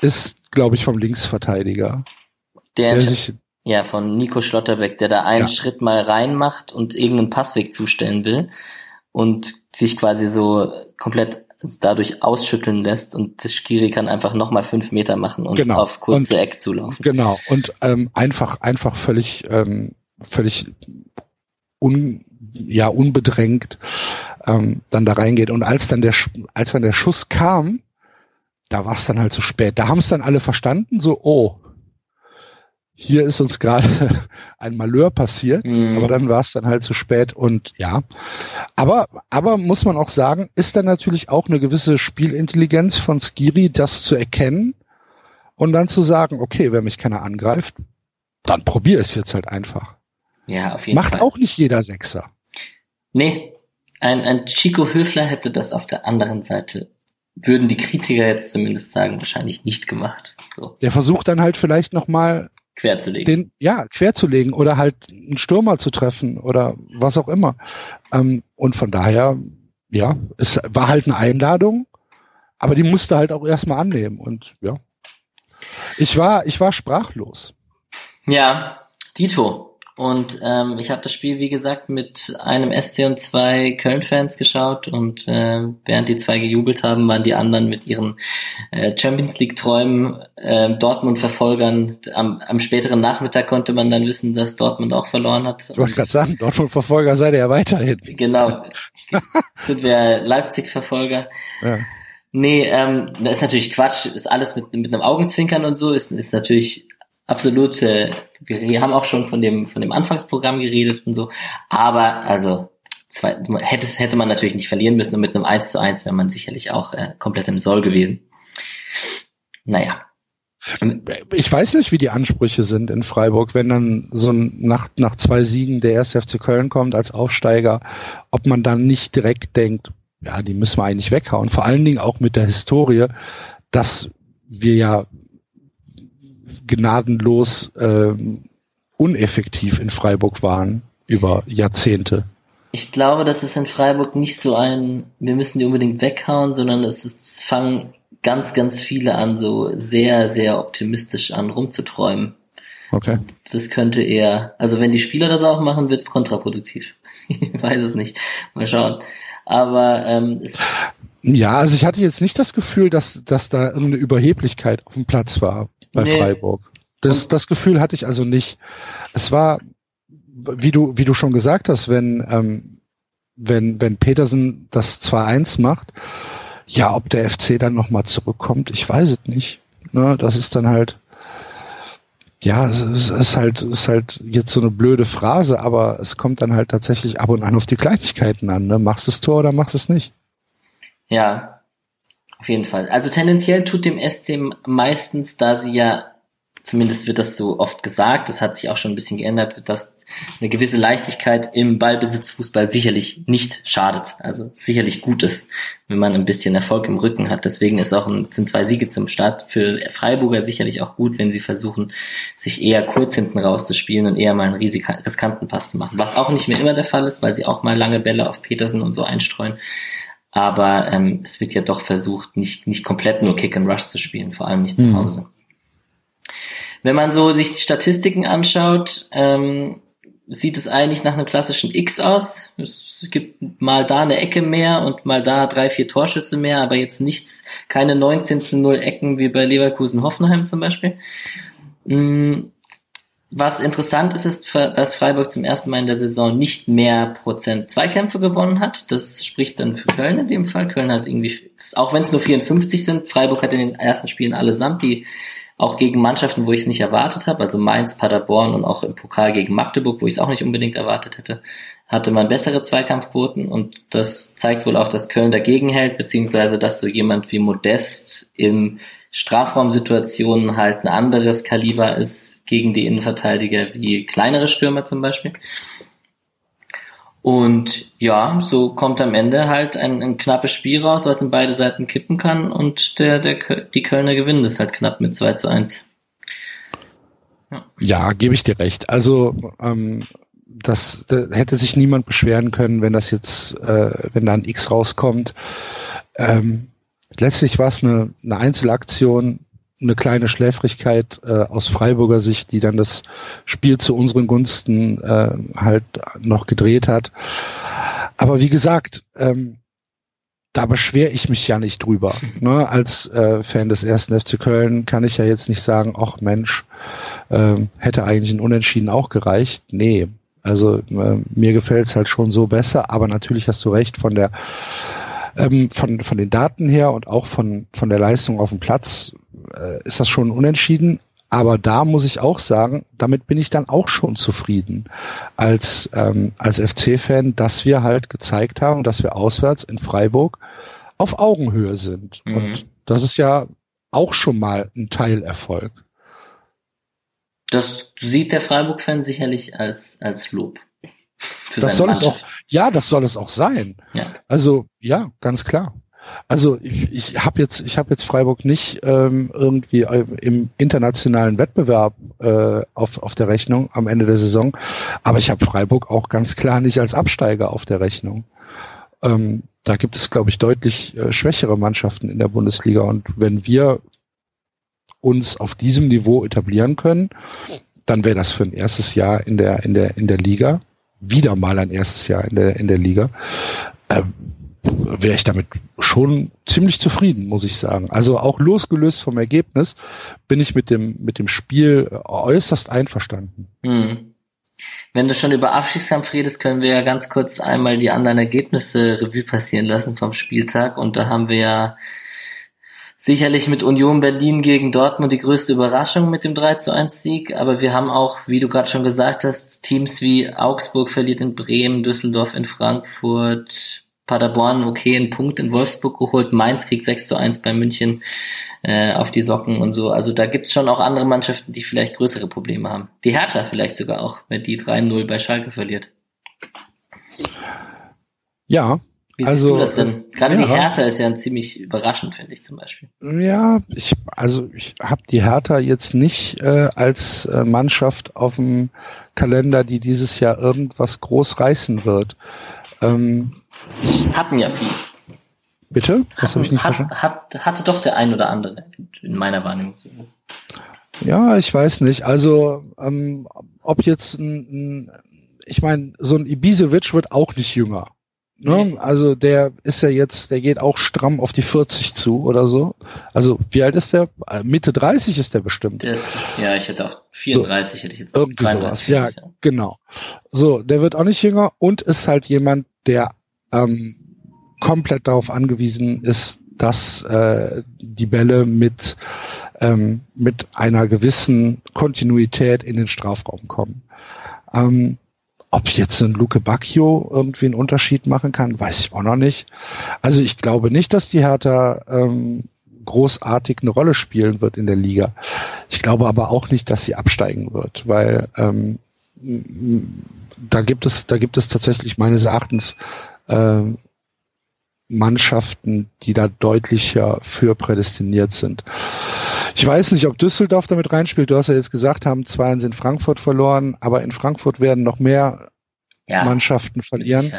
ist, glaube ich, vom Linksverteidiger. der, Der sich, ja, von Nico Schlotterbeck, der da einen Ja. Schritt mal reinmacht und irgendeinen Passweg zustellen will und sich quasi so komplett dadurch ausschütteln lässt und Skiri kann einfach nochmal fünf Meter machen und Genau. aufs kurze Und- Eck zulaufen. genau, und ähm, einfach, einfach völlig, ähm, völlig un, ja, unbedrängt ähm, dann da reingeht. Und als dann der, als dann der Schuss kam, da war es dann halt zu spät. Da haben es dann alle verstanden, so, oh, hier ist uns gerade ein Malheur passiert. Mhm. Aber dann war es dann halt zu spät und ja. Aber, aber muss man auch sagen, ist dann natürlich auch eine gewisse Spielintelligenz von Skiri, das zu erkennen und dann zu sagen, okay, wenn mich keiner angreift, dann probier es jetzt halt einfach. ja, auf jeden Macht Fall. auch nicht jeder Sechser. Nee, ein, ein Chico Höfler hätte das auf der anderen Seite, würden die Kritiker jetzt zumindest sagen, wahrscheinlich nicht gemacht. So, Der versucht dann halt vielleicht nochmal quer zu legen. den, ja, querzulegen oder halt einen Stürmer zu treffen oder was auch immer. Ähm, und von daher, ja, es war halt eine Einladung, aber die musste halt auch erstmal annehmen und ja. Ich war, ich war sprachlos. Ja, Dito. Und ähm, ich habe das Spiel, wie gesagt, mit einem SC und zwei Köln-Fans geschaut und äh, während die zwei gejubelt haben, waren die anderen mit ihren äh, Champions League-Träumen äh, Dortmund-Verfolgern. Am, am späteren Nachmittag konnte man dann wissen, dass Dortmund auch verloren hat. Ich wollte gerade sagen, Dortmund-Verfolger seid ihr ja weiterhin. Genau, sind wir Leipzig-Verfolger. Ja. Nee, ähm, das ist natürlich Quatsch, ist alles mit, mit einem Augenzwinkern und so, ist, ist natürlich absolut, äh, wir haben auch schon von dem, von dem Anfangsprogramm geredet und so, aber also zwei, hätte, hätte man natürlich nicht verlieren müssen und mit einem 1 zu 1 wäre man sicherlich auch äh, komplett im Soll gewesen. Naja. Ich weiß nicht, wie die Ansprüche sind in Freiburg, wenn dann so ein, nach, nach zwei Siegen der erste FC Köln kommt als Aufsteiger, ob man dann nicht direkt denkt, ja, die müssen wir eigentlich weghauen. Vor allen Dingen auch mit der Historie, dass wir ja gnadenlos ähm, uneffektiv in Freiburg waren über Jahrzehnte. Ich glaube, das ist in Freiburg nicht so ein, wir müssen die unbedingt weghauen, sondern es, ist, es fangen ganz, ganz viele an, so sehr, sehr optimistisch an, rumzuträumen. Okay. Das könnte eher, also wenn die Spieler das auch machen, wird es kontraproduktiv. ich weiß es nicht. Mal schauen. Aber ähm, es, Ja, also ich hatte jetzt nicht das Gefühl, dass, dass da irgendeine Überheblichkeit auf dem Platz war bei Nee. Freiburg. Das, das Gefühl hatte ich also nicht. Es war, wie du, wie du schon gesagt hast, wenn, ähm, wenn, wenn Petersen das 2-1 macht, ja, ob der FC dann nochmal zurückkommt, ich weiß es nicht. Ne, das ist dann halt, ja, es ist, halt, es ist halt jetzt so eine blöde Phrase, aber es kommt dann halt tatsächlich ab und an auf die Kleinigkeiten an. Ne? Machst du das Tor oder machst du es nicht? Ja, auf jeden Fall. Also tendenziell tut dem SC meistens, da sie ja, zumindest wird das so oft gesagt, das hat sich auch schon ein bisschen geändert, wird das eine gewisse Leichtigkeit im Ballbesitzfußball sicherlich nicht schadet. Also sicherlich gut ist, wenn man ein bisschen Erfolg im Rücken hat. Deswegen ist auch ein, sind zwei Siege zum Start für Freiburger sicherlich auch gut, wenn sie versuchen, sich eher kurz hinten rauszuspielen und eher mal einen riskanten Pass zu machen. Was auch nicht mehr immer der Fall ist, weil sie auch mal lange Bälle auf Petersen und so einstreuen. Aber ähm, es wird ja doch versucht, nicht, nicht komplett nur Kick and Rush zu spielen, vor allem nicht zu mhm. Hause. Wenn man so sich die Statistiken anschaut, ähm, sieht es eigentlich nach einem klassischen X aus. Es gibt mal da eine Ecke mehr und mal da drei, vier Torschüsse mehr, aber jetzt nichts, keine 19 zu 0 Ecken wie bei Leverkusen Hoffenheim zum Beispiel. Mm, was interessant ist, ist, dass Freiburg zum ersten Mal in der Saison nicht mehr Prozent Zweikämpfe gewonnen hat. Das spricht dann für Köln in dem Fall. Köln hat irgendwie, auch wenn es nur 54 sind, Freiburg hat in den ersten Spielen allesamt die auch gegen Mannschaften, wo ich es nicht erwartet habe, also Mainz, Paderborn und auch im Pokal gegen Magdeburg, wo ich es auch nicht unbedingt erwartet hätte, hatte man bessere Zweikampfquoten und das zeigt wohl auch, dass Köln dagegen hält, beziehungsweise dass so jemand wie Modest in Strafraumsituationen halt ein anderes Kaliber ist gegen die Innenverteidiger wie kleinere Stürmer zum Beispiel. Und ja, so kommt am Ende halt ein, ein knappes Spiel raus, was in beide Seiten kippen kann und der, der, die Kölner gewinnen das halt knapp mit 2 zu 1. Ja, ja gebe ich dir recht. Also ähm, das, da hätte sich niemand beschweren können, wenn das jetzt, äh, wenn da ein X rauskommt. Ähm, letztlich war es eine, eine Einzelaktion, eine kleine Schläfrigkeit äh, aus Freiburger Sicht, die dann das Spiel zu unseren Gunsten äh, halt noch gedreht hat. Aber wie gesagt, ähm, da beschwere ich mich ja nicht drüber. Ne? Als äh, Fan des ersten FC Köln kann ich ja jetzt nicht sagen, ach Mensch, äh, hätte eigentlich ein Unentschieden auch gereicht. Nee, also äh, mir gefällt's halt schon so besser, aber natürlich hast du recht von der ähm, von, von den Daten her und auch von, von der Leistung auf dem Platz äh, ist das schon unentschieden. Aber da muss ich auch sagen, damit bin ich dann auch schon zufrieden als, ähm, als FC-Fan, dass wir halt gezeigt haben, dass wir auswärts in Freiburg auf Augenhöhe sind. Mhm. Und das ist ja auch schon mal ein Teilerfolg. Das sieht der Freiburg-Fan sicherlich als, als Lob. das soll Mannschaft. es auch, ja, das soll es auch sein. Ja. Also, ja, ganz klar. Also ich, ich habe jetzt, ich habe jetzt Freiburg nicht ähm, irgendwie im internationalen Wettbewerb äh, auf, auf der Rechnung am Ende der Saison, aber ich habe Freiburg auch ganz klar nicht als Absteiger auf der Rechnung. Ähm, da gibt es, glaube ich, deutlich äh, schwächere Mannschaften in der Bundesliga und wenn wir uns auf diesem Niveau etablieren können, dann wäre das für ein erstes Jahr in der in der in der Liga wieder mal ein erstes Jahr in der in der Liga. Ähm, wäre ich damit schon ziemlich zufrieden, muss ich sagen. Also auch losgelöst vom Ergebnis bin ich mit dem, mit dem Spiel äußerst einverstanden. Hm. Wenn du schon über Abstiegskampf redest, können wir ja ganz kurz einmal die anderen Ergebnisse Revue passieren lassen vom Spieltag. Und da haben wir ja sicherlich mit Union Berlin gegen Dortmund die größte Überraschung mit dem 3 zu 1 Sieg. Aber wir haben auch, wie du gerade schon gesagt hast, Teams wie Augsburg verliert in Bremen, Düsseldorf in Frankfurt, Paderborn okay einen Punkt in Wolfsburg geholt, Mainz kriegt 6 zu 1 bei München äh, auf die Socken und so. Also da gibt's schon auch andere Mannschaften, die vielleicht größere Probleme haben. Die Hertha vielleicht sogar auch, wenn die 3-0 bei Schalke verliert. Ja. Wie also, siehst du das denn? Gerade ja, die Hertha ist ja ziemlich überraschend, finde ich zum Beispiel. Ja, ich, also ich habe die Hertha jetzt nicht äh, als äh, Mannschaft auf dem Kalender, die dieses Jahr irgendwas groß reißen wird. Ähm, hatten ja viel. Bitte? Das habe ich nicht hat, verstanden. Hat, hatte doch der ein oder andere in meiner Wahrnehmung. Ja, ich weiß nicht. Also ähm, ob jetzt ein, ein ich meine, so ein Ibisevic wird auch nicht jünger. Ne? Nee. Also der ist ja jetzt, der geht auch stramm auf die 40 zu oder so. Also wie alt ist der? Äh, Mitte 30 ist der bestimmt. Der ist, ja, ich hätte auch 34 so, hätte ich jetzt. Irgendwie sowas. Ja, ja, genau. So, der wird auch nicht jünger und ist halt jemand, der ähm, komplett darauf angewiesen ist, dass äh, die Bälle mit, ähm, mit einer gewissen Kontinuität in den Strafraum kommen. Ähm, ob jetzt ein Luke Bacchio irgendwie einen Unterschied machen kann, weiß ich auch noch nicht. Also ich glaube nicht, dass die Hertha ähm, großartig eine Rolle spielen wird in der Liga. Ich glaube aber auch nicht, dass sie absteigen wird, weil ähm, da gibt es, da gibt es tatsächlich meines Erachtens äh, Mannschaften, die da deutlicher für prädestiniert sind. Ich weiß nicht, ob Düsseldorf damit reinspielt. Du hast ja jetzt gesagt, haben zwei in Frankfurt verloren, aber in Frankfurt werden noch mehr ja, Mannschaften verlieren.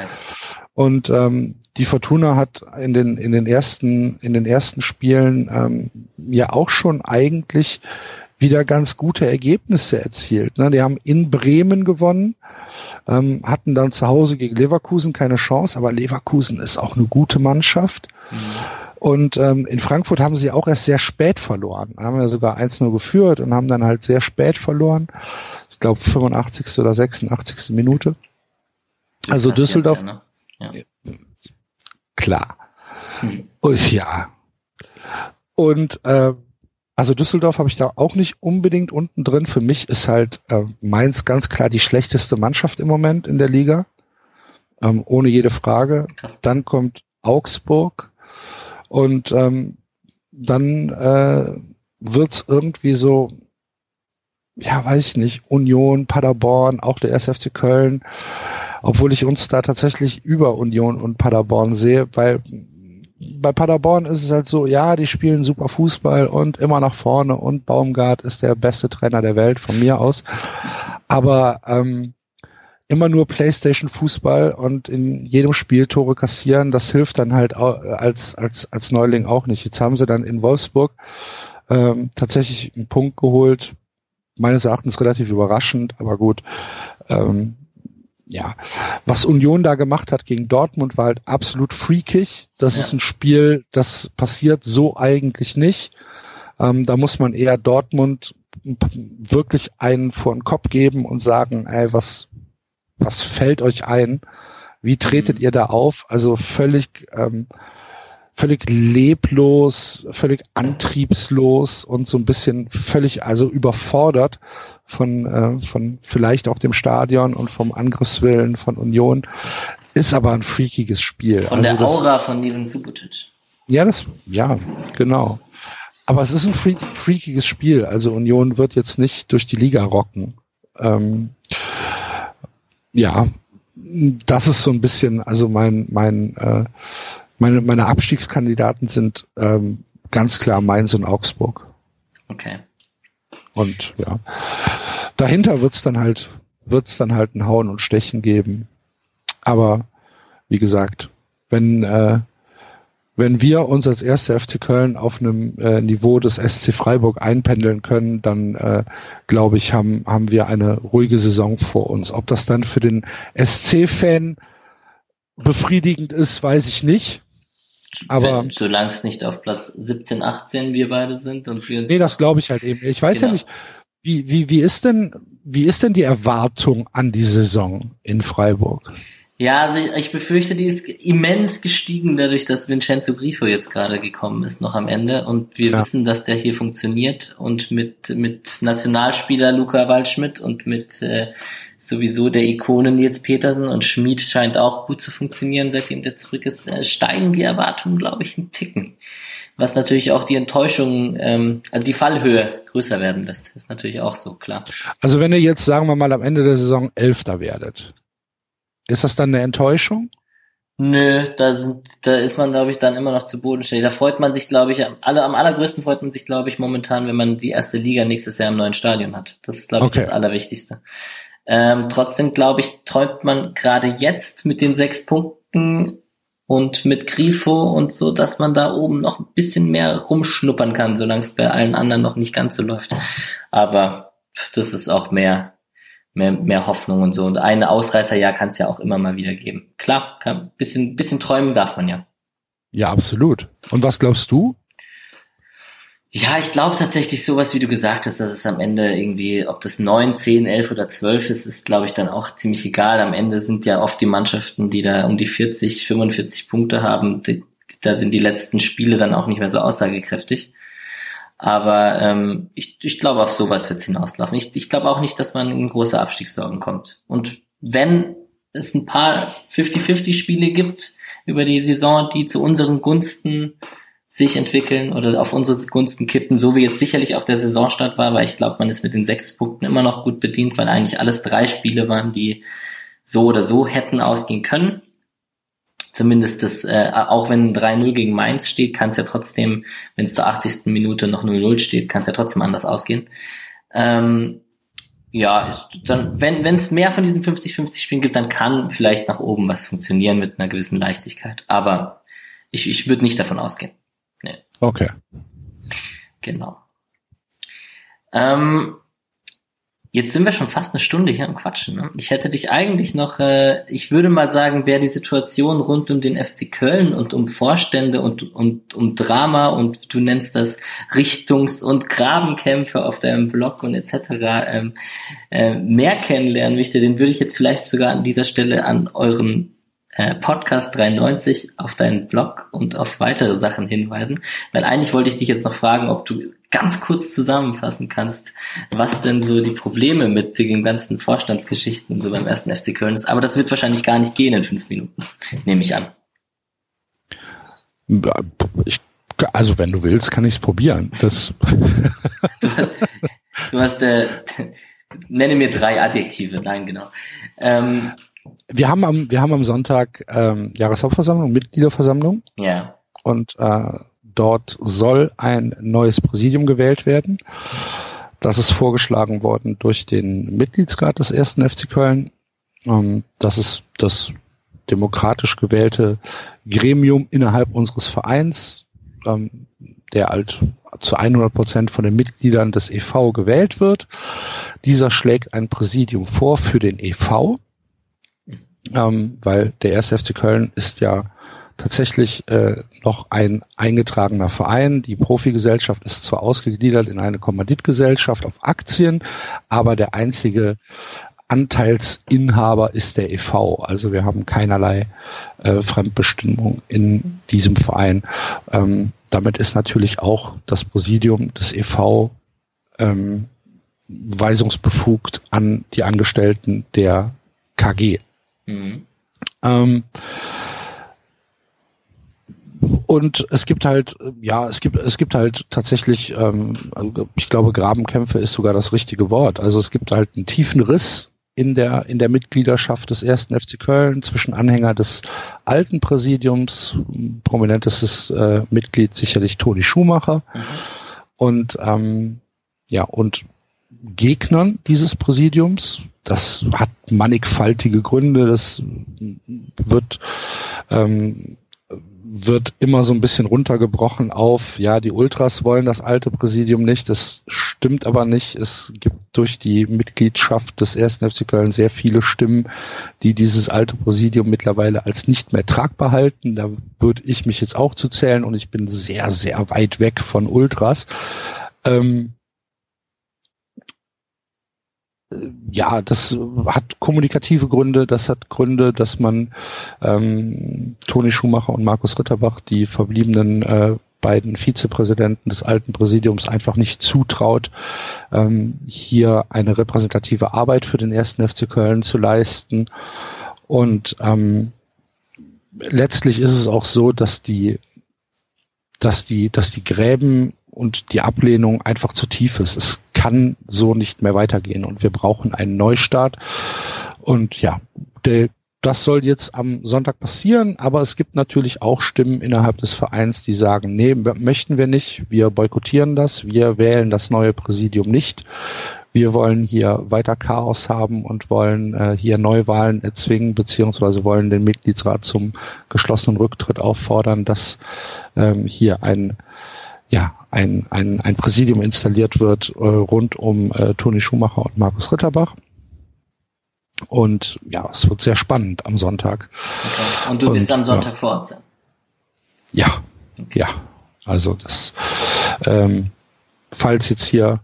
Und ähm, die Fortuna hat in den in den ersten in den ersten Spielen ähm, ja auch schon eigentlich wieder ganz gute Ergebnisse erzielt. Ne? Die haben in Bremen gewonnen, ähm, hatten dann zu Hause gegen Leverkusen keine Chance, aber Leverkusen ist auch eine gute Mannschaft. Mhm. Und ähm, in Frankfurt haben sie auch erst sehr spät verloren. Haben ja sogar 1-0 geführt und haben dann halt sehr spät verloren. Ich glaube 85. oder 86. Minute. Also Düsseldorf. Ja, ne? ja. Klar. Hm. Und, ja. Und äh, also Düsseldorf habe ich da auch nicht unbedingt unten drin. Für mich ist halt äh, Mainz ganz klar die schlechteste Mannschaft im Moment in der Liga. Ähm, ohne jede Frage. Krass. Dann kommt Augsburg und ähm, dann äh, wird's irgendwie so, ja, weiß ich nicht, Union, Paderborn, auch der SFC Köln, obwohl ich uns da tatsächlich über Union und Paderborn sehe, weil bei Paderborn ist es halt so, ja, die spielen super Fußball und immer nach vorne und Baumgart ist der beste Trainer der Welt von mir aus. Aber ähm, immer nur Playstation Fußball und in jedem Spiel Tore kassieren, das hilft dann halt als, als, als Neuling auch nicht. Jetzt haben sie dann in Wolfsburg ähm, tatsächlich einen Punkt geholt, meines Erachtens relativ überraschend, aber gut. Ähm, ja, was Union da gemacht hat gegen Dortmund war halt absolut freakig. Das ja. ist ein Spiel, das passiert so eigentlich nicht. Ähm, da muss man eher Dortmund wirklich einen vor den Kopf geben und sagen, ey, was, was fällt euch ein? Wie tretet mhm. ihr da auf? Also völlig, ähm, völlig leblos, völlig antriebslos und so ein bisschen völlig, also überfordert von, äh, von vielleicht auch dem Stadion und vom Angriffswillen von Union. Ist aber ein freakiges Spiel. Von also der Aura das, von Neven Subotic. Ja, das, ja, genau. Aber es ist ein freak, freakiges Spiel. Also Union wird jetzt nicht durch die Liga rocken. Ähm, ja, das ist so ein bisschen, also mein, mein, äh, meine, meine Abstiegskandidaten sind ähm, ganz klar Mainz und Augsburg. Okay. Und ja, dahinter wird's dann halt, wird's dann halt ein Hauen und Stechen geben. Aber wie gesagt, wenn äh, wenn wir uns als erste FC Köln auf einem äh, Niveau des SC Freiburg einpendeln können, dann äh, glaube ich, haben, haben wir eine ruhige Saison vor uns. Ob das dann für den SC-Fan befriedigend ist, weiß ich nicht. Aber solange es nicht auf Platz 17, 18 wir beide sind und wir Nee, das glaube ich halt eben. Ich weiß genau. ja nicht, wie, wie, wie ist denn, wie ist denn die Erwartung an die Saison in Freiburg? Ja, also ich, ich befürchte, die ist immens gestiegen dadurch, dass Vincenzo Grifo jetzt gerade gekommen ist, noch am Ende. Und wir ja. wissen, dass der hier funktioniert und mit, mit Nationalspieler Luca Waldschmidt und mit äh, sowieso der Ikone Nils Petersen und Schmid scheint auch gut zu funktionieren, seitdem der zurück ist, äh, steigen die Erwartungen, glaube ich, einen Ticken. Was natürlich auch die Enttäuschung, ähm, also die Fallhöhe größer werden lässt. Ist natürlich auch so, klar. Also wenn ihr jetzt, sagen wir mal, am Ende der Saison Elfter werdet, ist das dann eine Enttäuschung? Nö, da sind, da ist man, glaube ich, dann immer noch zu bodenständig. Da freut man sich, glaube ich, alle, am allergrößten freut man sich, glaube ich, momentan, wenn man die erste Liga nächstes Jahr im neuen Stadion hat. Das ist, glaube okay. ich, das Allerwichtigste. Ähm, trotzdem, glaube ich, träumt man gerade jetzt mit den sechs Punkten und mit Grifo und so, dass man da oben noch ein bisschen mehr rumschnuppern kann, solange es bei allen anderen noch nicht ganz so läuft. Aber das ist auch mehr mehr, mehr Hoffnung und so. Und eine Ausreißerjahr kann es ja auch immer mal wieder geben. Klar, kann, bisschen, bisschen träumen darf man ja. Ja, absolut. Und was glaubst du? Ja, ich glaube tatsächlich sowas, wie du gesagt hast, dass es am Ende irgendwie, ob das neun, zehn, elf oder zwölf ist, ist glaube ich dann auch ziemlich egal. Am Ende sind ja oft die Mannschaften, die da um die 40, 45 Punkte haben, die, da sind die letzten Spiele dann auch nicht mehr so aussagekräftig. Aber ähm, ich, ich glaube, auf sowas wird es hinauslaufen. Ich, ich glaube auch nicht, dass man in große Abstiegssorgen kommt. Und wenn es ein paar 50-50-Spiele gibt über die Saison, die zu unseren Gunsten sich entwickeln oder auf unsere Gunsten kippen, so wie jetzt sicherlich auch der Saisonstart war, weil ich glaube, man ist mit den sechs Punkten immer noch gut bedient, weil eigentlich alles drei Spiele waren, die so oder so hätten ausgehen können. Zumindest das, äh, auch wenn 3-0 gegen Mainz steht, kann es ja trotzdem, wenn es zur 80. Minute noch 0-0 steht, kann es ja trotzdem anders ausgehen. Ähm, ja, ist, dann, wenn es mehr von diesen 50-50 Spielen gibt, dann kann vielleicht nach oben was funktionieren mit einer gewissen Leichtigkeit. Aber ich, ich würde nicht davon ausgehen. Okay. Genau. Ähm, jetzt sind wir schon fast eine Stunde hier am Quatschen. Ne? Ich hätte dich eigentlich noch, äh, ich würde mal sagen, wer die Situation rund um den FC Köln und um Vorstände und, und um Drama und du nennst das Richtungs- und Grabenkämpfe auf deinem Blog und etc. Ähm, äh, mehr kennenlernen möchte, den würde ich jetzt vielleicht sogar an dieser Stelle an euren Podcast 93 auf deinen Blog und auf weitere Sachen hinweisen, weil eigentlich wollte ich dich jetzt noch fragen, ob du ganz kurz zusammenfassen kannst, was denn so die Probleme mit den ganzen Vorstandsgeschichten so beim ersten FC Köln ist. Aber das wird wahrscheinlich gar nicht gehen in fünf Minuten, nehme ich an. Ich, also wenn du willst, kann ich es probieren. Das du hast, du hast äh, nenne mir drei Adjektive. Nein, genau. Ähm, wir haben am, wir haben am Sonntag ähm, Jahreshauptversammlung, Mitgliederversammlung. Ja. Und äh, dort soll ein neues Präsidium gewählt werden. Das ist vorgeschlagen worden durch den Mitgliedsrat des ersten FC Köln. Ähm, das ist das demokratisch gewählte Gremium innerhalb unseres Vereins, ähm, der halt zu 100 Prozent von den Mitgliedern des EV gewählt wird. Dieser schlägt ein Präsidium vor für den EV ähm, weil der erste FC Köln ist ja tatsächlich äh, noch ein eingetragener Verein. Die Profigesellschaft ist zwar ausgegliedert in eine Kommanditgesellschaft auf Aktien, aber der einzige Anteilsinhaber ist der EV. Also wir haben keinerlei äh, Fremdbestimmung in diesem Verein. Ähm, damit ist natürlich auch das Präsidium des EV ähm, weisungsbefugt an die Angestellten der KG. Mhm. Ähm, und es gibt halt, ja, es gibt, es gibt halt tatsächlich, ähm, ich glaube, Grabenkämpfe ist sogar das richtige Wort. Also es gibt halt einen tiefen Riss in der, in der Mitgliedschaft des ersten FC Köln zwischen Anhänger des alten Präsidiums, prominentestes äh, Mitglied sicherlich Toni Schumacher mhm. und ähm, ja, und Gegnern dieses Präsidiums. Das hat mannigfaltige Gründe. Das wird ähm, wird immer so ein bisschen runtergebrochen auf, ja, die Ultras wollen das alte Präsidium nicht, das stimmt aber nicht. Es gibt durch die Mitgliedschaft des ersten FC Köln sehr viele Stimmen, die dieses alte Präsidium mittlerweile als nicht mehr tragbar halten. Da würde ich mich jetzt auch zu zählen und ich bin sehr, sehr weit weg von Ultras. Ähm, ja, das hat kommunikative Gründe, das hat Gründe, dass man ähm, Toni Schumacher und Markus Ritterbach, die verbliebenen äh, beiden Vizepräsidenten des alten Präsidiums, einfach nicht zutraut, ähm, hier eine repräsentative Arbeit für den ersten FC Köln zu leisten. Und ähm, letztlich ist es auch so, dass die, dass die, dass die Gräben und die Ablehnung einfach zu tief ist. Es kann so nicht mehr weitergehen und wir brauchen einen Neustart. Und ja, der, das soll jetzt am Sonntag passieren, aber es gibt natürlich auch Stimmen innerhalb des Vereins, die sagen, nee, möchten wir nicht, wir boykottieren das, wir wählen das neue Präsidium nicht. Wir wollen hier weiter Chaos haben und wollen äh, hier Neuwahlen erzwingen, beziehungsweise wollen den Mitgliedsrat zum geschlossenen Rücktritt auffordern, dass ähm, hier ein ja, ein, ein, ein Präsidium installiert wird äh, rund um äh, Toni Schumacher und Markus Ritterbach. Und ja, es wird sehr spannend am Sonntag. Okay. Und du bist am Sonntag ja, vor Ort sein? Ja, okay. ja. Also das, ähm, falls jetzt hier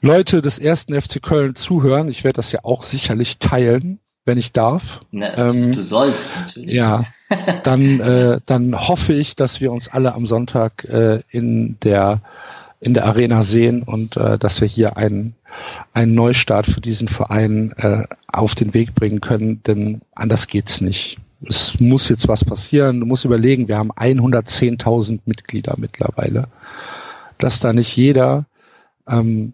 Leute des ersten FC Köln zuhören, ich werde das ja auch sicherlich teilen, wenn ich darf. Ne, ähm, du sollst natürlich. Ja, dann, äh, dann hoffe ich, dass wir uns alle am Sonntag äh, in der in der Arena sehen und äh, dass wir hier einen, einen Neustart für diesen Verein äh, auf den Weg bringen können, denn anders geht's nicht. es muss jetzt was passieren. Du musst überlegen, wir haben 110.000 Mitglieder mittlerweile. Dass da nicht jeder ähm,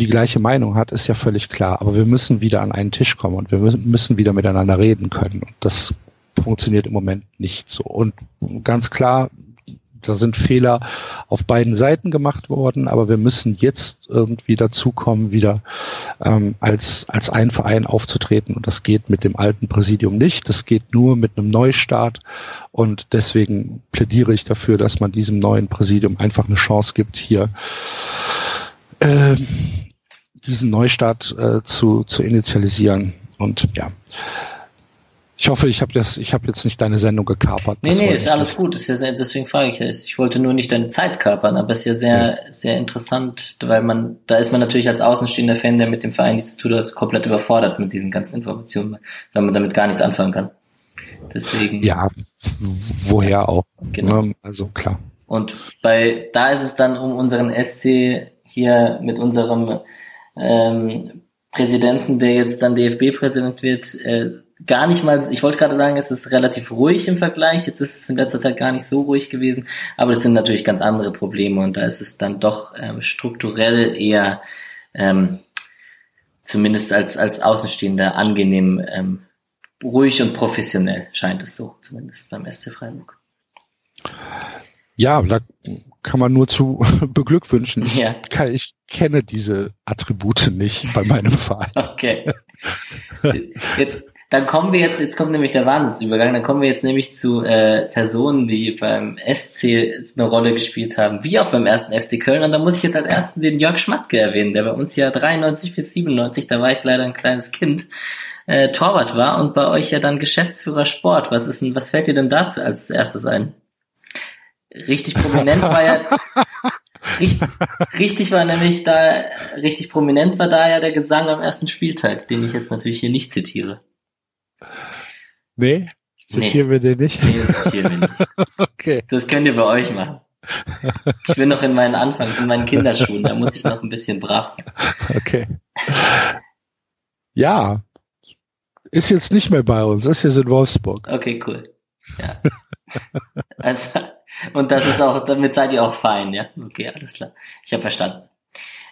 die gleiche Meinung hat, ist ja völlig klar. Aber wir müssen wieder an einen Tisch kommen und wir müssen wieder miteinander reden können. Und das funktioniert im Moment nicht so. Und ganz klar, da sind Fehler auf beiden Seiten gemacht worden, aber wir müssen jetzt irgendwie dazukommen, wieder ähm, als, als ein Verein aufzutreten. Und das geht mit dem alten Präsidium nicht. Das geht nur mit einem Neustart. Und deswegen plädiere ich dafür, dass man diesem neuen Präsidium einfach eine Chance gibt, hier äh, diesen Neustart äh, zu, zu initialisieren. Und ja, ich hoffe, ich habe das, ich habe jetzt nicht deine Sendung gekapert. Nee, nee, ist alles nicht. gut. Ist ja sehr, deswegen frage ich es. Ich wollte nur nicht deine Zeit kapern, aber es ist ja sehr, ja. sehr interessant, weil man, da ist man natürlich als außenstehender Fan, der mit dem Verein nichts zu tun hat, komplett überfordert mit diesen ganzen Informationen, weil man damit gar nichts anfangen kann. Deswegen. Ja, woher auch. Genau. Ne? Also klar. Und bei, da ist es dann um unseren SC hier mit unserem ähm, Präsidenten, der jetzt dann DFB-Präsident wird, äh, gar nicht mal, ich wollte gerade sagen, es ist relativ ruhig im Vergleich, jetzt ist es in letzter Zeit gar nicht so ruhig gewesen, aber es sind natürlich ganz andere Probleme und da ist es dann doch ähm, strukturell eher ähm, zumindest als, als Außenstehender angenehm ähm, ruhig und professionell, scheint es so, zumindest beim SC Freiburg. Ja, da kann man nur zu beglückwünschen. Ja. Ich, ich kenne diese Attribute nicht bei meinem Verein. Okay. Jetzt dann kommen wir jetzt, jetzt kommt nämlich der Wahnsinnsübergang, dann kommen wir jetzt nämlich zu äh, Personen, die beim SC eine Rolle gespielt haben, wie auch beim ersten FC Köln. Und da muss ich jetzt als ersten den Jörg Schmatke erwähnen, der bei uns ja 93 bis 97, da war ich leider ein kleines Kind, äh, Torwart war und bei euch ja dann Geschäftsführer Sport. Was ist denn, was fällt dir denn dazu als erstes ein? Richtig prominent war ja, richtig, richtig war nämlich da, richtig prominent war da ja der Gesang am ersten Spieltag, den ich jetzt natürlich hier nicht zitiere. Nee, zitieren nee. wir den nicht? Nee, das zitieren wir nicht. okay. Das könnt ihr bei euch machen. Ich bin noch in meinen Anfang, in meinen Kinderschuhen, da muss ich noch ein bisschen brav sein. Okay. Ja, ist jetzt nicht mehr bei uns, ist jetzt in Wolfsburg. Okay, cool. Ja. Also, und das ist auch, damit seid ihr auch fein, ja? Okay, alles klar. Ich habe verstanden.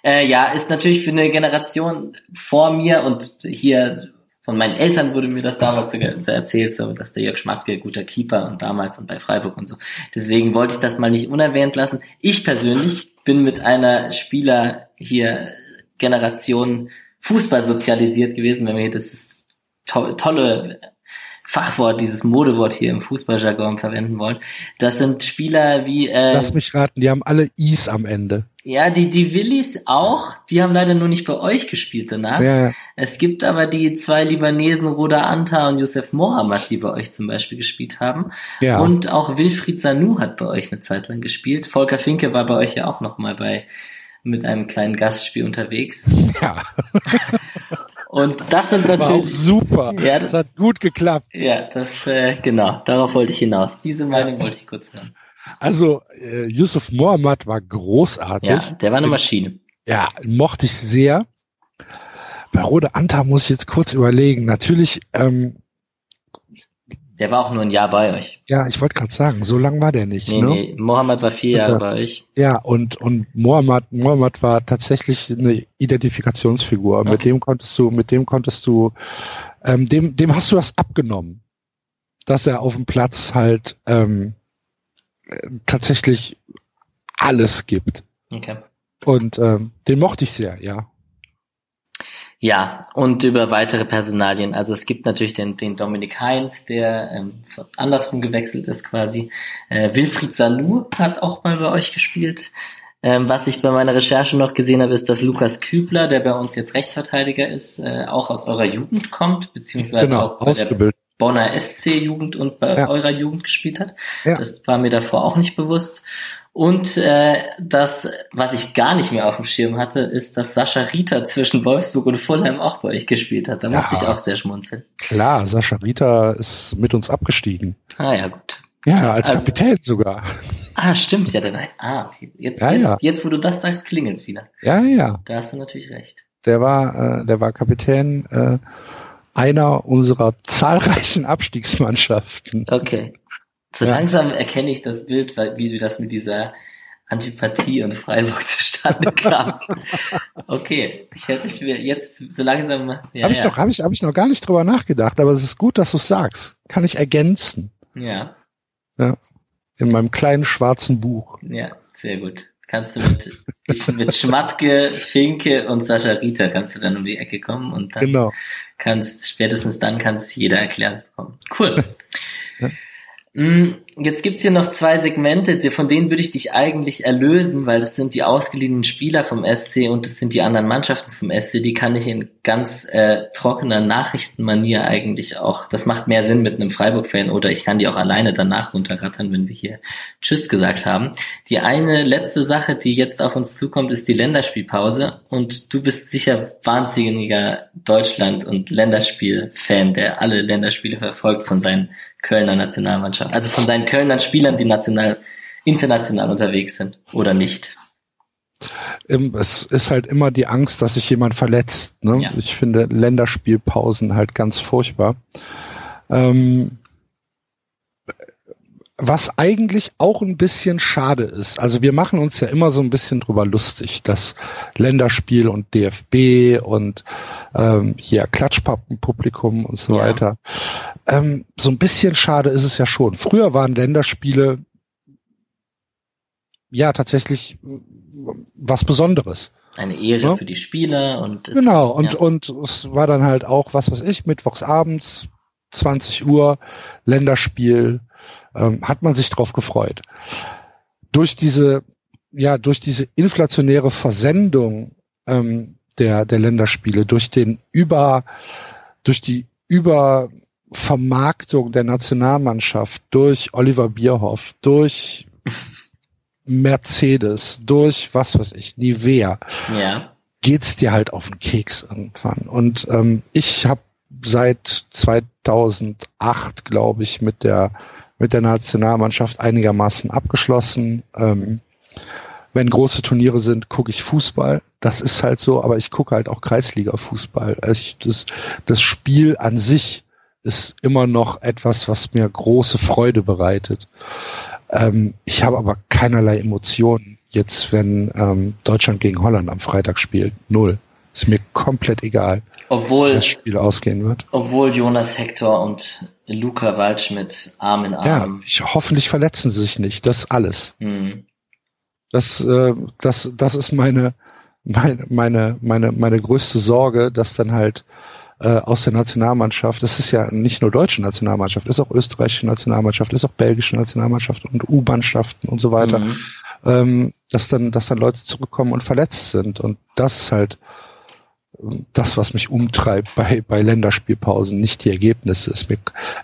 Äh, ja, ist natürlich für eine Generation vor mir und hier von meinen Eltern wurde mir das damals erzählt, so, dass der Jörg Schmatke guter Keeper und damals und bei Freiburg und so. Deswegen wollte ich das mal nicht unerwähnt lassen. Ich persönlich bin mit einer Spieler hier Generation Fußball sozialisiert gewesen, wenn wir hier das to tolle Fachwort, dieses Modewort hier im Fußballjargon verwenden wollen. Das sind Spieler wie. Äh, Lass mich raten, die haben alle Is am Ende. Ja, die, die Willis auch, die haben leider nur nicht bei euch gespielt danach. Ja, ja. Es gibt aber die zwei Libanesen, Roda Anta und Youssef Mohammed, die bei euch zum Beispiel gespielt haben. Ja. Und auch Wilfried Sanu hat bei euch eine Zeit lang gespielt. Volker Finke war bei euch ja auch noch mal bei, mit einem kleinen Gastspiel unterwegs. Ja. Und das sind natürlich. War super. Ja, das, das hat gut geklappt. Ja, das, äh, genau, darauf wollte ich hinaus. Diese Meinung wollte ich kurz hören. Also äh, Yusuf Mohammed war großartig. Ja, der war eine Maschine. Ja, mochte ich sehr. Bei Rode Anta muss ich jetzt kurz überlegen. Natürlich. Ähm, der war auch nur ein Jahr bei euch. Ja, ich wollte gerade sagen, so lang war der nicht. Nee, ne? nee, Mohammed war vier Jahre ja. bei euch. Ja, und, und Mohammed, Mohammed war tatsächlich eine Identifikationsfigur. Okay. Mit dem konntest du, mit dem konntest du, ähm, dem, dem hast du das abgenommen. Dass er auf dem Platz halt ähm, tatsächlich alles gibt. Okay. Und ähm, den mochte ich sehr, ja. Ja, und über weitere Personalien. Also es gibt natürlich den, den Dominik Heinz, der ähm, andersrum gewechselt ist quasi. Äh, Wilfried Sanu hat auch mal bei euch gespielt. Ähm, was ich bei meiner Recherche noch gesehen habe, ist, dass Lukas Kübler, der bei uns jetzt Rechtsverteidiger ist, äh, auch aus eurer Jugend kommt, beziehungsweise genau, auch bei der Bonner SC-Jugend und bei ja. eurer Jugend gespielt hat. Ja. Das war mir davor auch nicht bewusst. Und äh, das, was ich gar nicht mehr auf dem Schirm hatte, ist, dass Sascha Rita zwischen Wolfsburg und Fulham auch bei euch gespielt hat. Da musste ja, ich auch sehr schmunzeln. Klar, Sascha Rita ist mit uns abgestiegen. Ah ja, gut. Ja, als also, Kapitän sogar. Ah, stimmt, ja, war. Ah, okay. Jetzt, ja, jetzt, ja. jetzt, wo du das sagst, klingelt's wieder. Ja, ja. Da hast du natürlich recht. Der war, äh, der war Kapitän äh, einer unserer zahlreichen Abstiegsmannschaften. Okay. So ja. langsam erkenne ich das Bild, wie du das mit dieser Antipathie und Freiburg zustande kam. okay, ich hätte jetzt so langsam. Ja, habe ich ja. noch, habe ich, habe ich noch gar nicht drüber nachgedacht, aber es ist gut, dass du sagst. Kann ich ergänzen. Ja. Ja. In meinem kleinen schwarzen Buch. Ja, sehr gut. Kannst du mit, ich, mit Schmatke, Finke und Sascha Rita kannst du dann um die Ecke kommen und dann genau. kannst, spätestens dann kannst jeder erklären bekommen. Cool. Ja. Mm, jetzt gibt's hier noch zwei Segmente, von denen würde ich dich eigentlich erlösen, weil das sind die ausgeliehenen Spieler vom SC und das sind die anderen Mannschaften vom SC. Die kann ich in ganz äh, trockener Nachrichtenmanier eigentlich auch. Das macht mehr Sinn mit einem Freiburg-Fan oder ich kann die auch alleine danach runterrattern, wenn wir hier Tschüss gesagt haben. Die eine letzte Sache, die jetzt auf uns zukommt, ist die Länderspielpause und du bist sicher wahnsinniger Deutschland- und Länderspiel-Fan, der alle Länderspiele verfolgt von seinen Kölner Nationalmannschaft. Also von seinen Kölner Spielern, die national, international unterwegs sind oder nicht. Es ist halt immer die Angst, dass sich jemand verletzt. Ne? Ja. Ich finde Länderspielpausen halt ganz furchtbar. Ähm, was eigentlich auch ein bisschen schade ist. Also wir machen uns ja immer so ein bisschen drüber lustig, dass Länderspiel und DFB und ähm, hier Klatschpappenpublikum und so ja. weiter. Ähm, so ein bisschen schade ist es ja schon. Früher waren Länderspiele ja tatsächlich was Besonderes. Eine Ehre ja? für die Spieler und genau und ja. und es war dann halt auch was was ich mittwochs abends 20 Uhr Länderspiel ähm, hat man sich drauf gefreut. Durch diese, ja, durch diese inflationäre Versendung ähm, der, der Länderspiele, durch den über, durch die Übervermarktung der Nationalmannschaft, durch Oliver Bierhoff, durch Mercedes, durch was weiß ich, Nivea, ja. geht's dir halt auf den Keks irgendwann. Und ähm, ich habe seit 2008, glaube ich, mit der mit der Nationalmannschaft einigermaßen abgeschlossen. Ähm, wenn große Turniere sind, gucke ich Fußball. Das ist halt so, aber ich gucke halt auch Kreisliga-Fußball. Also ich, das, das Spiel an sich ist immer noch etwas, was mir große Freude bereitet. Ähm, ich habe aber keinerlei Emotionen jetzt, wenn ähm, Deutschland gegen Holland am Freitag spielt. Null. Ist mir komplett egal, obwohl, wie das Spiel ausgehen wird. Obwohl Jonas Hector und Luca Waldschmidt Arm in Arm. Ja, ich, hoffentlich verletzen sie sich nicht. Das alles. Hm. Das, äh, das, das ist meine, meine, meine, meine, meine größte Sorge, dass dann halt äh, aus der Nationalmannschaft, das ist ja nicht nur deutsche Nationalmannschaft, ist auch österreichische Nationalmannschaft, ist auch belgische Nationalmannschaft und U-Mannschaften und so weiter, mhm. ähm, dass dann, dass dann Leute zurückkommen und verletzt sind. Und das ist halt das, was mich umtreibt bei, bei Länderspielpausen, nicht die Ergebnisse. Ist mir,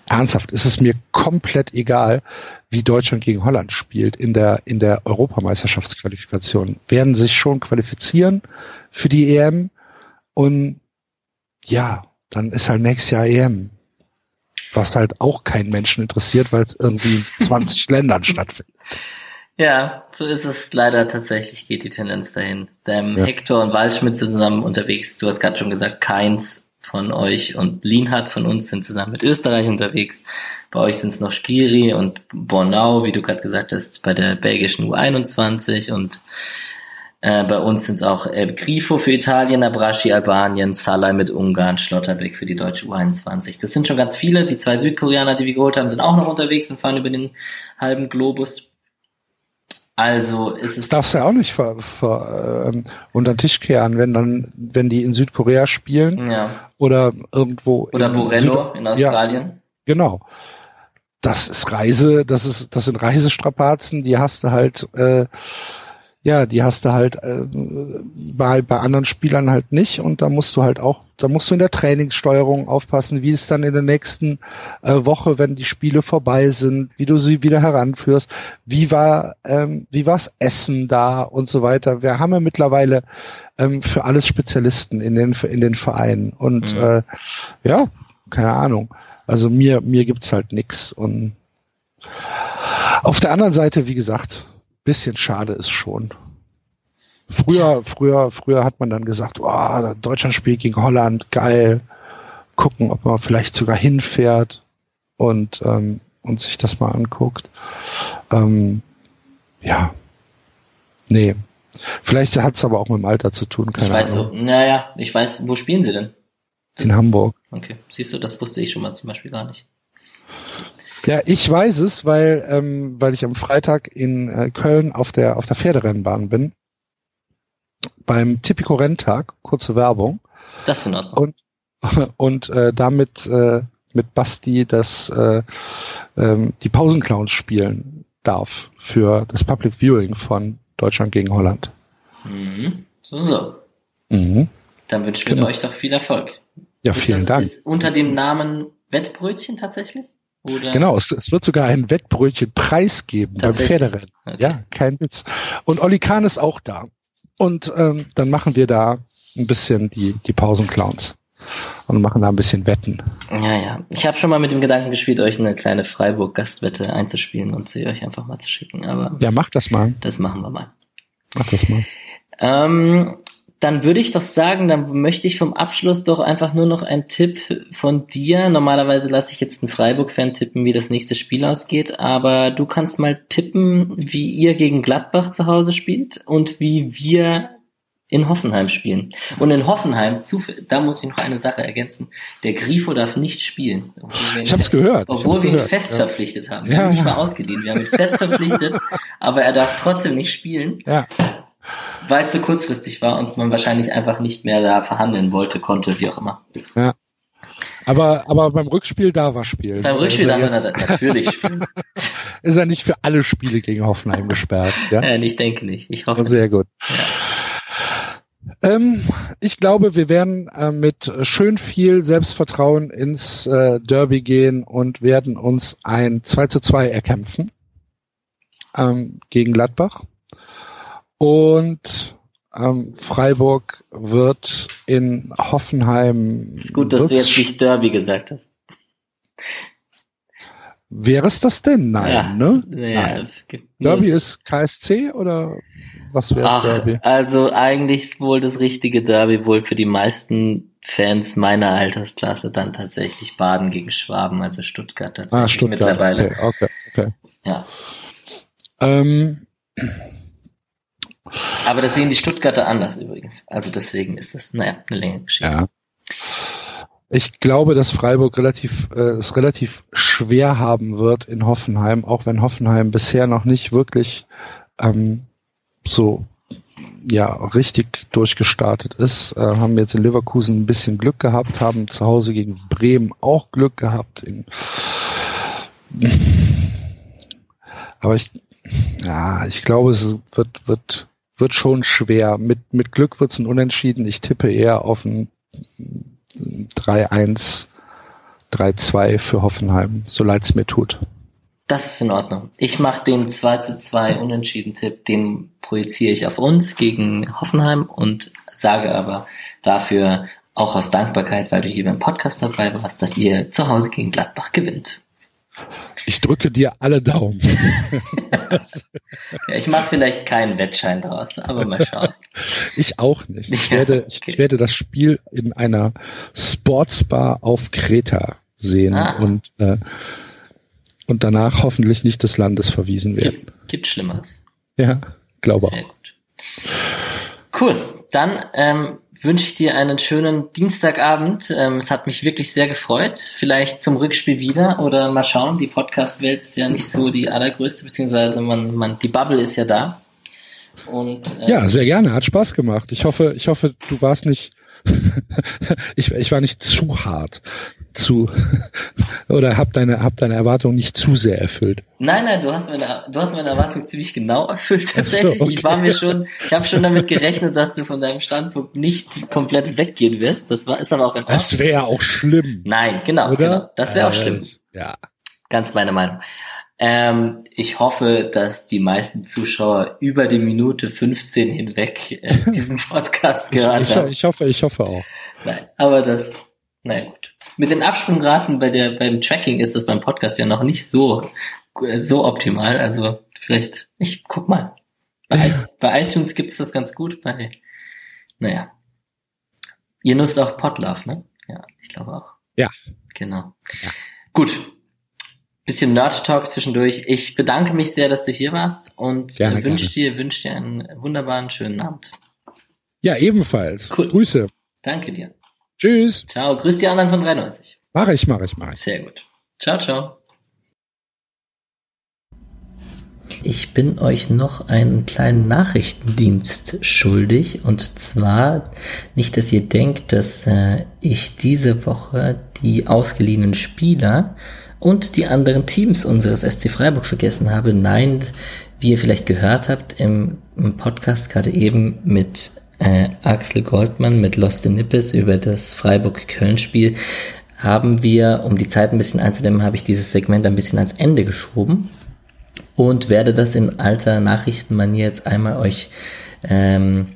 ernsthaft, ist es mir komplett egal, wie Deutschland gegen Holland spielt in der, in der Europameisterschaftsqualifikation. Werden sich schon qualifizieren für die EM und ja, dann ist halt nächstes Jahr EM. Was halt auch keinen Menschen interessiert, weil es irgendwie in 20 Ländern stattfindet. Ja, so ist es leider tatsächlich, geht die Tendenz dahin. Ähm, ja. Hector und Waldschmidt sind zusammen unterwegs. Du hast gerade schon gesagt, Keins von euch und Lienhardt von uns sind zusammen mit Österreich unterwegs. Bei euch sind es noch Skiri und Bornau, wie du gerade gesagt hast, bei der belgischen U21 und äh, bei uns sind es auch äh, Grifo für Italien, Abraschi Albanien, Salai mit Ungarn, Schlotterbeck für die deutsche U21. Das sind schon ganz viele. Die zwei Südkoreaner, die wir geholt haben, sind auch noch unterwegs und fahren über den halben Globus. Also ist es. Das darfst du ja auch nicht ver, ver, ähm, unter den Tisch kehren, wenn dann, wenn die in Südkorea spielen ja. oder irgendwo. Oder in Borello Süd in Australien. Ja, genau. Das ist Reise, das ist, das sind Reisestrapazen, die hast du halt äh, ja, die hast du halt äh, bei, bei anderen Spielern halt nicht und da musst du halt auch, da musst du in der Trainingssteuerung aufpassen, wie es dann in der nächsten äh, Woche, wenn die Spiele vorbei sind, wie du sie wieder heranführst, wie war, ähm, wie war's Essen da und so weiter. Wir haben ja mittlerweile ähm, für alles Spezialisten in den in den Vereinen und mhm. äh, ja, keine Ahnung. Also mir mir gibt's halt nix und auf der anderen Seite, wie gesagt, bisschen schade ist schon. Früher, früher, früher hat man dann gesagt, oh, Deutschland spielt gegen Holland, geil. gucken, ob man vielleicht sogar hinfährt und, ähm, und sich das mal anguckt. Ähm, ja, nee. Vielleicht hat es aber auch mit dem Alter zu tun, keine ich weiß, Ahnung. Naja, ich weiß, wo spielen sie denn? In Hamburg. Okay, siehst du, das wusste ich schon mal zum Beispiel gar nicht. Ja, ich weiß es, weil, ähm, weil ich am Freitag in äh, Köln auf der, auf der Pferderennbahn bin. Beim Tipico Renntag, kurze Werbung. Das ist in Ordnung. Und, und äh, damit äh, mit Basti das äh, ähm, die Pausenclowns spielen darf für das Public Viewing von Deutschland gegen Holland. Mhm. So, so. Mhm. Dann wünschen wir Genau. euch doch viel Erfolg. Ja, Ist vielen das, Dank. Ist unter dem Namen Wettbrötchen tatsächlich? Oder? Genau, es, es wird sogar ein Wettbrötchen-Preis geben beim? Pferderennen. Okay. Ja, kein Witz. Und Olli Kahn ist auch da. Und ähm, dann machen wir da ein bisschen die, die Pausenclowns und machen da ein bisschen Wetten. Ja, ja. Ich habe schon mal mit dem Gedanken gespielt, euch eine kleine Freiburg-Gastwette einzuspielen und sie euch einfach mal zu schicken. Aber Ja, mach das mal. das machen wir mal. Mach das mal. Ähm, dann würde ich doch sagen, dann möchte ich vom Abschluss doch einfach nur noch einen Tipp von dir. Normalerweise lasse ich jetzt einen Freiburg-Fan tippen, wie das nächste Spiel ausgeht, aber du kannst mal tippen, wie ihr gegen Gladbach zu Hause spielt und wie wir in Hoffenheim spielen. Und in Hoffenheim, da muss ich noch eine Sache ergänzen, der Grifo darf nicht spielen. Ich habe es gehört. Obwohl wir ihn gehört. fest ja. verpflichtet haben. Wir Ja, haben ihn nicht ja. mal ausgeliehen. Wir haben ihn fest verpflichtet, aber er darf trotzdem nicht spielen ja. Weil es so kurzfristig war und man wahrscheinlich einfach nicht mehr da verhandeln wollte, konnte, wie auch immer. Aber, aber beim Rückspiel darf er spielen. Beim Rückspiel Also darf da natürlich spielen. ist er nicht für alle Spiele gegen Hoffenheim gesperrt. Ja? Äh, ich denke nicht. Ich hoffe. Sehr gut. Ähm, ich glaube, wir werden äh, mit schön viel Selbstvertrauen ins äh, Derby gehen und werden uns ein 2 zu 2 erkämpfen ähm, gegen Gladbach. Und ähm, Freiburg wird in Hoffenheim. ist gut, dass du jetzt nicht Derby gesagt hast. Wäre es das denn? Nein, ja. ne? Ja, Nein. Derby ist KSC oder was wäre Derby? also eigentlich ist wohl das richtige Derby wohl für die meisten Fans meiner Altersklasse dann tatsächlich Baden gegen Schwaben, also Stuttgart tatsächlich Ah, Stuttgart. mittlerweile. Okay, okay, okay. Ja. Ähm, Aber das sehen die Stuttgarter anders übrigens. Also deswegen ist das, naja, eine längere Geschichte. ja. Ich glaube, dass Freiburg relativ, äh, es relativ schwer haben wird in Hoffenheim, auch wenn Hoffenheim bisher noch nicht wirklich ähm, so ja richtig durchgestartet ist. Äh, haben jetzt in Leverkusen ein bisschen Glück gehabt, haben zu Hause gegen Bremen auch Glück gehabt. In, aber ich, ja, ich glaube, es wird, wird, wird schon schwer. Mit, mit Glück wird es ein Unentschieden. Ich tippe eher auf ein 3-1, 3-2 für Hoffenheim, so leid es mir tut. Das ist in Ordnung. Ich mache den 2 zu 2 Unentschieden-Tipp, den projiziere ich auf uns gegen Hoffenheim und sage aber dafür auch aus Dankbarkeit, weil du hier beim Podcast dabei warst, dass ihr zu Hause gegen Gladbach gewinnt. Ich drücke dir alle Daumen. Ich mache vielleicht keinen Wettschein draus, aber mal schauen. Ich auch nicht. Ich Ja, werde, okay. ich werde das Spiel in einer Sportsbar auf Kreta sehen Ah. und, äh, und danach hoffentlich nicht des Landes verwiesen werden. Gibt, gibt Schlimmeres. Ja, glaube Sehr auch. gut. Cool. Dann ähm, wünsche ich dir einen schönen Dienstagabend. Ähm, es hat mich wirklich sehr gefreut. Vielleicht zum Rückspiel wieder oder mal schauen. Die Podcast-Welt ist ja nicht so die allergrößte, beziehungsweise man, man, die Bubble ist ja da. Und äh, Ja, sehr gerne. Hat Spaß gemacht. Ich hoffe, ich hoffe, du warst nicht, ich, ich war nicht zu hart, zu, oder hab deine, hab deine Erwartung nicht zu sehr erfüllt. Nein, nein, du hast meine, du hast meine Erwartung ziemlich genau erfüllt Ach so, tatsächlich. okay. Ich war mir schon, ich habe schon damit gerechnet, dass du von deinem Standpunkt nicht komplett weggehen wirst. Das war, ist aber auch in Ordnung. Das wäre auch schlimm, Nein, genau, oder? genau. Das wäre auch schlimm. Ja. Ganz meine Meinung. Ähm, ich hoffe, dass die meisten Zuschauer über die Minute 15 hinweg äh, diesen Podcast Ich, gehört ich, haben. ich hoffe, ich hoffe auch. Nein, aber das, na gut. Mit den Absprungraten bei der, beim Tracking ist das beim Podcast ja noch nicht so, äh, so optimal. Also vielleicht, ich guck mal. Bei, bei iTunes gibt's das ganz gut. Bei, naja. Ihr nutzt auch Podlove, ne? Ja, ich glaube auch. Ja. Genau. Ja. Gut. Bisschen Nerd-Talk zwischendurch. Ich bedanke mich sehr, dass du hier warst und gerne, wünsche dir, wünsche dir einen wunderbaren, schönen Abend. Ja, ebenfalls. Cool. Grüße. Danke dir. Tschüss. Ciao. Grüß die anderen von 93. Mach ich, mach ich, mach ich. Sehr gut. Ciao, ciao. Ich bin euch noch einen kleinen Nachrichtendienst schuldig. Und zwar nicht, dass ihr denkt, dass äh, ich diese Woche die ausgeliehenen Spieler und die anderen Teams unseres SC Freiburg vergessen habe. Nein, wie ihr vielleicht gehört habt im, im Podcast gerade eben mit äh, Axel Goldmann mit Lost in Nippes über das Freiburg-Köln-Spiel haben wir, um die Zeit ein bisschen einzudämmen, habe ich dieses Segment ein bisschen ans Ende geschoben und werde das in alter Nachrichtenmanier jetzt einmal euch ähm,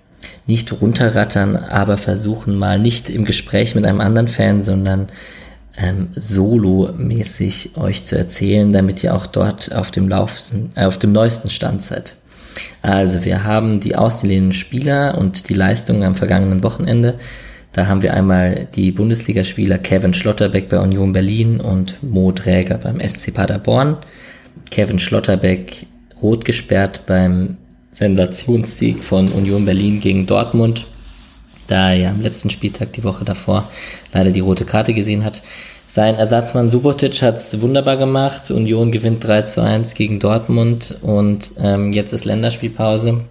nicht runterrattern, aber versuchen mal nicht im Gespräch mit einem anderen Fan, sondern ähm, solo-mäßig euch zu erzählen, damit ihr auch dort auf dem, Laufsten, äh, auf dem neuesten Stand seid. Also wir haben die ausgeliehenen Spieler und die Leistungen am vergangenen Wochenende. Da haben wir einmal die Bundesligaspieler Kevin Schlotterbeck bei Union Berlin und Mo Träger beim SC Paderborn. Kevin Schlotterbeck rot gesperrt beim Sensationssieg von Union Berlin gegen Dortmund, da er am letzten Spieltag die Woche davor leider die rote Karte gesehen hat. Sein Ersatzmann Subotic hat es wunderbar gemacht. Union gewinnt 3 zu 1 gegen Dortmund und ähm, jetzt ist Länderspielpause.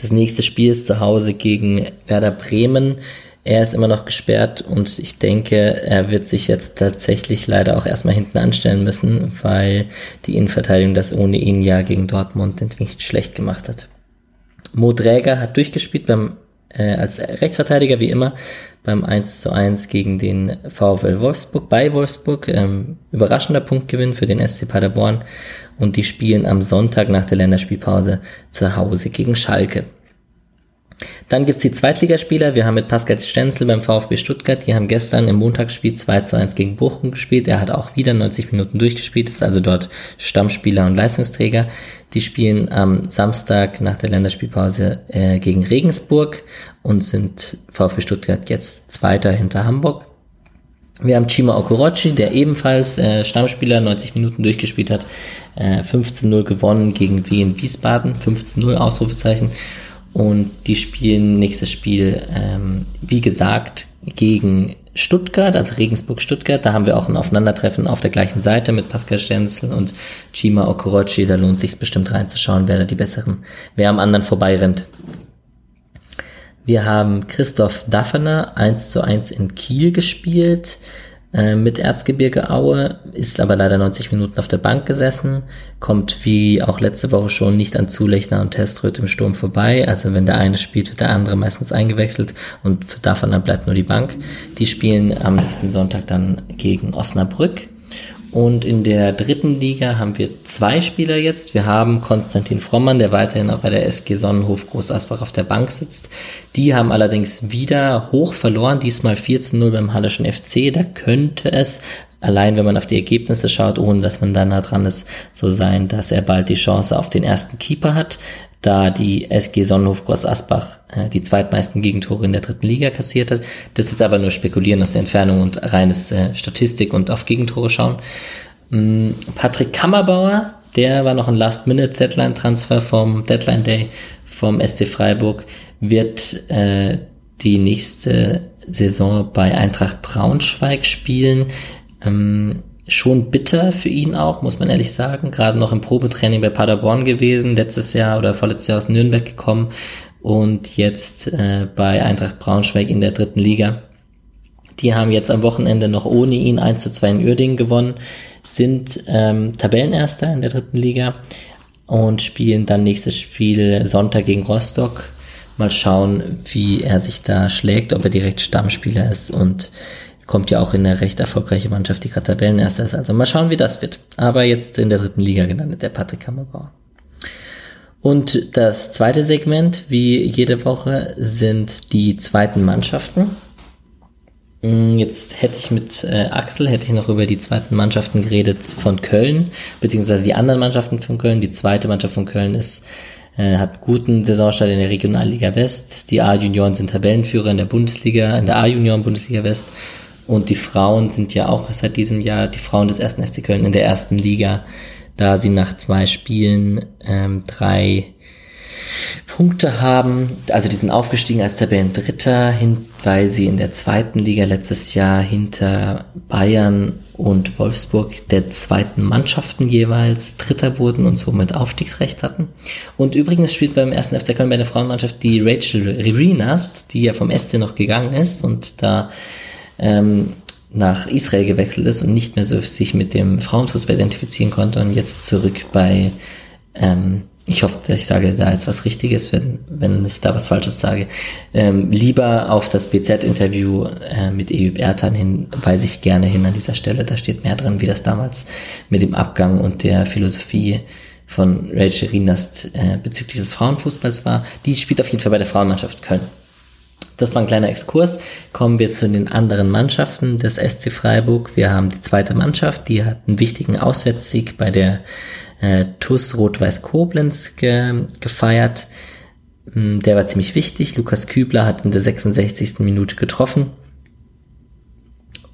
Das nächste Spiel ist zu Hause gegen Werder Bremen. Er ist immer noch gesperrt und ich denke, er wird sich jetzt tatsächlich leider auch erstmal hinten anstellen müssen, weil die Innenverteidigung das ohne ihn ja gegen Dortmund nicht schlecht gemacht hat. Mo Dräger hat durchgespielt beim, äh, als Rechtsverteidiger wie immer beim 1 zu 1 gegen den VfL Wolfsburg bei Wolfsburg. Ähm, überraschender Punktgewinn für den SC Paderborn und die spielen am Sonntag nach der Länderspielpause zu Hause gegen Schalke. Dann gibt's die Zweitligaspieler. Wir haben mit Pascal Stenzel beim VfB Stuttgart. Die haben gestern im Montagsspiel 2 zu 1 gegen Bochum gespielt. Er hat auch wieder 90 Minuten durchgespielt, ist also dort Stammspieler und Leistungsträger. Die spielen am Samstag nach der Länderspielpause äh, gegen Regensburg und sind VfB Stuttgart jetzt Zweiter hinter Hamburg. Wir haben Chima Okorochi, der ebenfalls äh, Stammspieler 90 Minuten durchgespielt hat, äh, 15-0 gewonnen gegen Wien Wiesbaden, 15-0 Ausrufezeichen. Und die spielen nächstes Spiel, ähm, wie gesagt, gegen Stuttgart, also Regensburg-Stuttgart. Da haben wir auch ein Aufeinandertreffen auf der gleichen Seite mit Pascal Stenzel und Chima Okorochi. Da lohnt sich bestimmt reinzuschauen, wer da die besseren, wer am anderen vorbeirennt. Wir haben Christoph Daffner 1 zu 1 in Kiel gespielt. Äh, mit Erzgebirge Aue, ist aber leider 90 Minuten auf der Bank gesessen, kommt wie auch letzte Woche schon nicht an Zulechner und Teströth im Sturm vorbei. Also wenn der eine spielt, wird der andere meistens eingewechselt und davon dann bleibt nur die Bank. Die spielen am nächsten Sonntag dann gegen Osnabrück. Und in der dritten Liga haben wir zwei Spieler jetzt. Wir haben Konstantin Frommann, der weiterhin auch bei der SG Sonnenhof Groß Asbach auf der Bank sitzt. Die haben allerdings wieder hoch verloren, diesmal 14-0 beim Hallischen FC. Da könnte es allein wenn man auf die Ergebnisse schaut, ohne dass man dann nah dran ist, so sein, dass er bald die Chance auf den ersten Keeper hat da die SG Sonnenhof Groß Asbach äh, die zweitmeisten Gegentore in der dritten Liga kassiert hat. Das ist jetzt aber nur spekulieren aus der Entfernung und reines äh, Statistik und auf Gegentore schauen. Ähm, Patrick Kammerbauer, der war noch ein Last-Minute-Deadline-Transfer vom Deadline Day vom SC Freiburg, wird äh, die nächste Saison bei Eintracht Braunschweig spielen. Ähm, schon bitter für ihn auch, muss man ehrlich sagen. Gerade noch im Probetraining bei Paderborn gewesen, letztes Jahr oder vorletztes Jahr aus Nürnberg gekommen und jetzt äh, bei Eintracht Braunschweig in der dritten Liga. Die haben jetzt am Wochenende noch ohne ihn 1 zu 2 in Uerdingen gewonnen, sind ähm, Tabellenerster in der dritten Liga und spielen dann nächstes Spiel Sonntag gegen Rostock. Mal schauen, wie er sich da schlägt, ob er direkt Stammspieler ist und kommt ja auch in eine recht erfolgreiche Mannschaft, die gerade Tabellenerster ist. Also mal schauen, wie das wird. Aber jetzt in der dritten Liga gelandet, der Patrick Kammerbauer. Und das zweite Segment, wie jede Woche, sind die zweiten Mannschaften. Mm, jetzt hätte ich mit äh, Axel, hätte ich noch über die zweiten Mannschaften geredet von Köln, beziehungsweise die anderen Mannschaften von Köln. Die zweite Mannschaft von Köln ist, äh, hat guten Saisonstart in der Regionalliga West. Die A-Junioren sind Tabellenführer in der Bundesliga, in der A-Junioren Bundesliga West und die Frauen sind ja auch seit diesem Jahr die Frauen des ersten FC Köln in der ersten Liga, da sie nach zwei Spielen ähm, drei Punkte haben. Also die sind aufgestiegen als Tabellendritter, hin, weil sie in der zweiten Liga letztes Jahr hinter Bayern und Wolfsburg der zweiten Mannschaften jeweils Dritter wurden und somit Aufstiegsrecht hatten. Und übrigens spielt beim ersten FC Köln bei der Frauenmannschaft die Rachel Rinas, die ja vom SC noch gegangen ist und da ähm, nach Israel gewechselt ist und nicht mehr so sich mit dem Frauenfußball identifizieren konnte und jetzt zurück bei ähm, ich hoffe, ich sage da jetzt was Richtiges, wenn, wenn ich da was Falsches sage, ähm, lieber auf das BZ-Interview äh, mit Eyüp Ertan hin, weise ich gerne hin an dieser Stelle. Da steht mehr drin, wie das damals mit dem Abgang und der Philosophie von Rachel Rienast äh, bezüglich des Frauenfußballs war. Die spielt auf jeden Fall bei der Frauenmannschaft Köln. Das war ein kleiner Exkurs. Kommen wir zu den anderen Mannschaften des SC Freiburg. Wir haben die zweite Mannschaft, die hat einen wichtigen Auswärtssieg bei der äh, TUS Rot-Weiß Koblenz ge gefeiert. Mm, der war ziemlich wichtig. Lukas Kübler hat in der 66. Minute getroffen.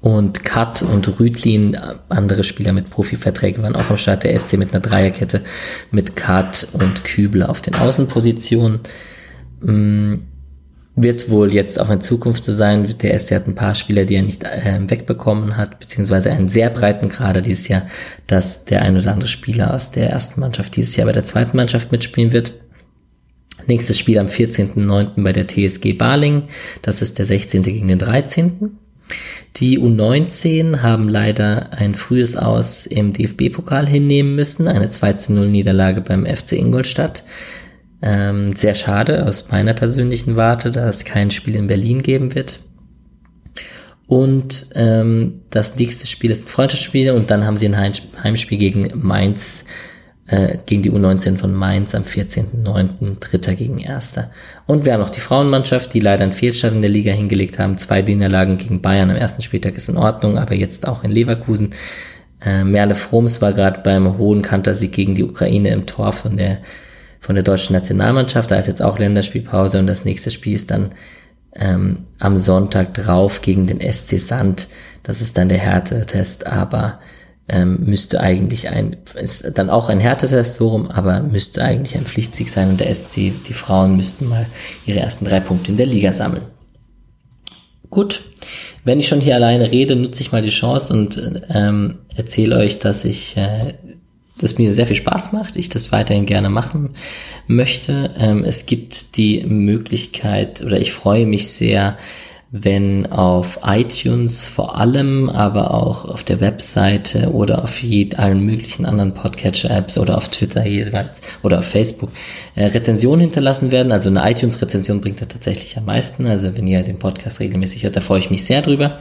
Und Kat und Rüdlin, andere Spieler mit Profiverträgen, waren auch am Start der SC mit einer Dreierkette mit Kat und Kübler auf den Außenpositionen. Wird wohl jetzt auch in Zukunft so sein. Der SC hat ein paar Spieler, die er nicht äh, wegbekommen hat, beziehungsweise einen sehr breiten Kader dieses Jahr, dass der ein oder andere Spieler aus der ersten Mannschaft dieses Jahr bei der zweiten Mannschaft mitspielen wird. Nächstes Spiel am 14.09. bei der TSG Baling. Das ist der 16. gegen den 13. Die U19 haben leider ein frühes Aus im DFB-Pokal hinnehmen müssen. Eine 2 zu 0 Niederlage beim FC Ingolstadt. Ähm, sehr schade aus meiner persönlichen Warte, da es kein Spiel in Berlin geben wird. Und ähm, das nächste Spiel ist ein Freundschaftsspiel und dann haben sie ein Heimspiel gegen Mainz, äh, gegen die U19 von Mainz am 14.09. Dritter gegen Erster. Und wir haben noch die Frauenmannschaft, die leider einen Fehlstart in der Liga hingelegt haben. Zwei Niederlagen gegen Bayern am ersten Spieltag ist in Ordnung, aber jetzt auch in Leverkusen. Äh, Merle Froms war gerade beim hohen Kantersieg gegen die Ukraine im Tor von der von der deutschen Nationalmannschaft. Da ist jetzt auch Länderspielpause und das nächste Spiel ist dann ähm, am Sonntag drauf gegen den SC Sand. Das ist dann der Härtetest, aber ähm, müsste eigentlich ein, ist dann auch ein Härtetest, so rum, aber müsste eigentlich ein Pflichtsieg sein und der SC, die Frauen müssten mal ihre ersten drei Punkte in der Liga sammeln. Gut, wenn ich schon hier alleine rede, nutze ich mal die Chance und ähm, erzähle euch, dass ich äh, das mir sehr viel Spaß macht, ich das weiterhin gerne machen möchte. Ähm, es gibt die Möglichkeit oder ich freue mich sehr, wenn auf iTunes vor allem, aber auch auf der Webseite oder auf allen möglichen anderen Podcatcher-Apps oder auf Twitter jeweils oder auf Facebook äh, Rezensionen hinterlassen werden. Also eine iTunes-Rezension bringt da tatsächlich am meisten. Also wenn ihr den Podcast regelmäßig hört, da freue ich mich sehr drüber.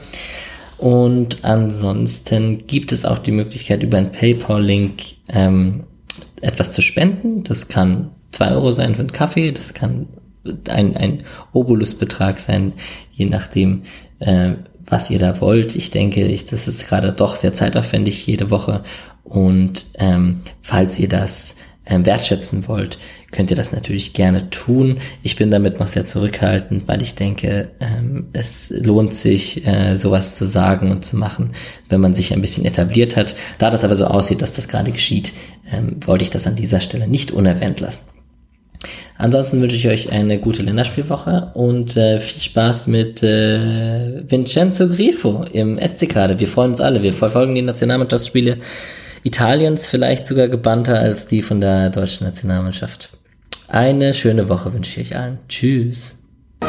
Und ansonsten gibt es auch die Möglichkeit, über einen PayPal-Link ähm, etwas zu spenden. Das kann zwei Euro sein für einen Kaffee, das kann ein, ein Obolusbetrag sein, je nachdem, äh, was ihr da wollt. Ich denke, ich, das ist gerade doch sehr zeitaufwendig jede Woche. Und ähm, falls ihr das wertschätzen wollt, könnt ihr das natürlich gerne tun. Ich bin damit noch sehr zurückhaltend, weil ich denke, ähm, es lohnt sich, äh, sowas zu sagen und zu machen, wenn man sich ein bisschen etabliert hat. Da das aber so aussieht, dass das gerade geschieht, ähm, wollte ich das an dieser Stelle nicht unerwähnt lassen. Ansonsten wünsche ich euch eine gute Länderspielwoche und äh, viel Spaß mit äh, Vincenzo Grifo im SC-Kader. Wir freuen uns alle. Wir verfolgen die Nationalmannschaftsspiele Italiens vielleicht sogar gebannter als die von der deutschen Nationalmannschaft. Eine schöne Woche wünsche ich euch allen. Tschüss. So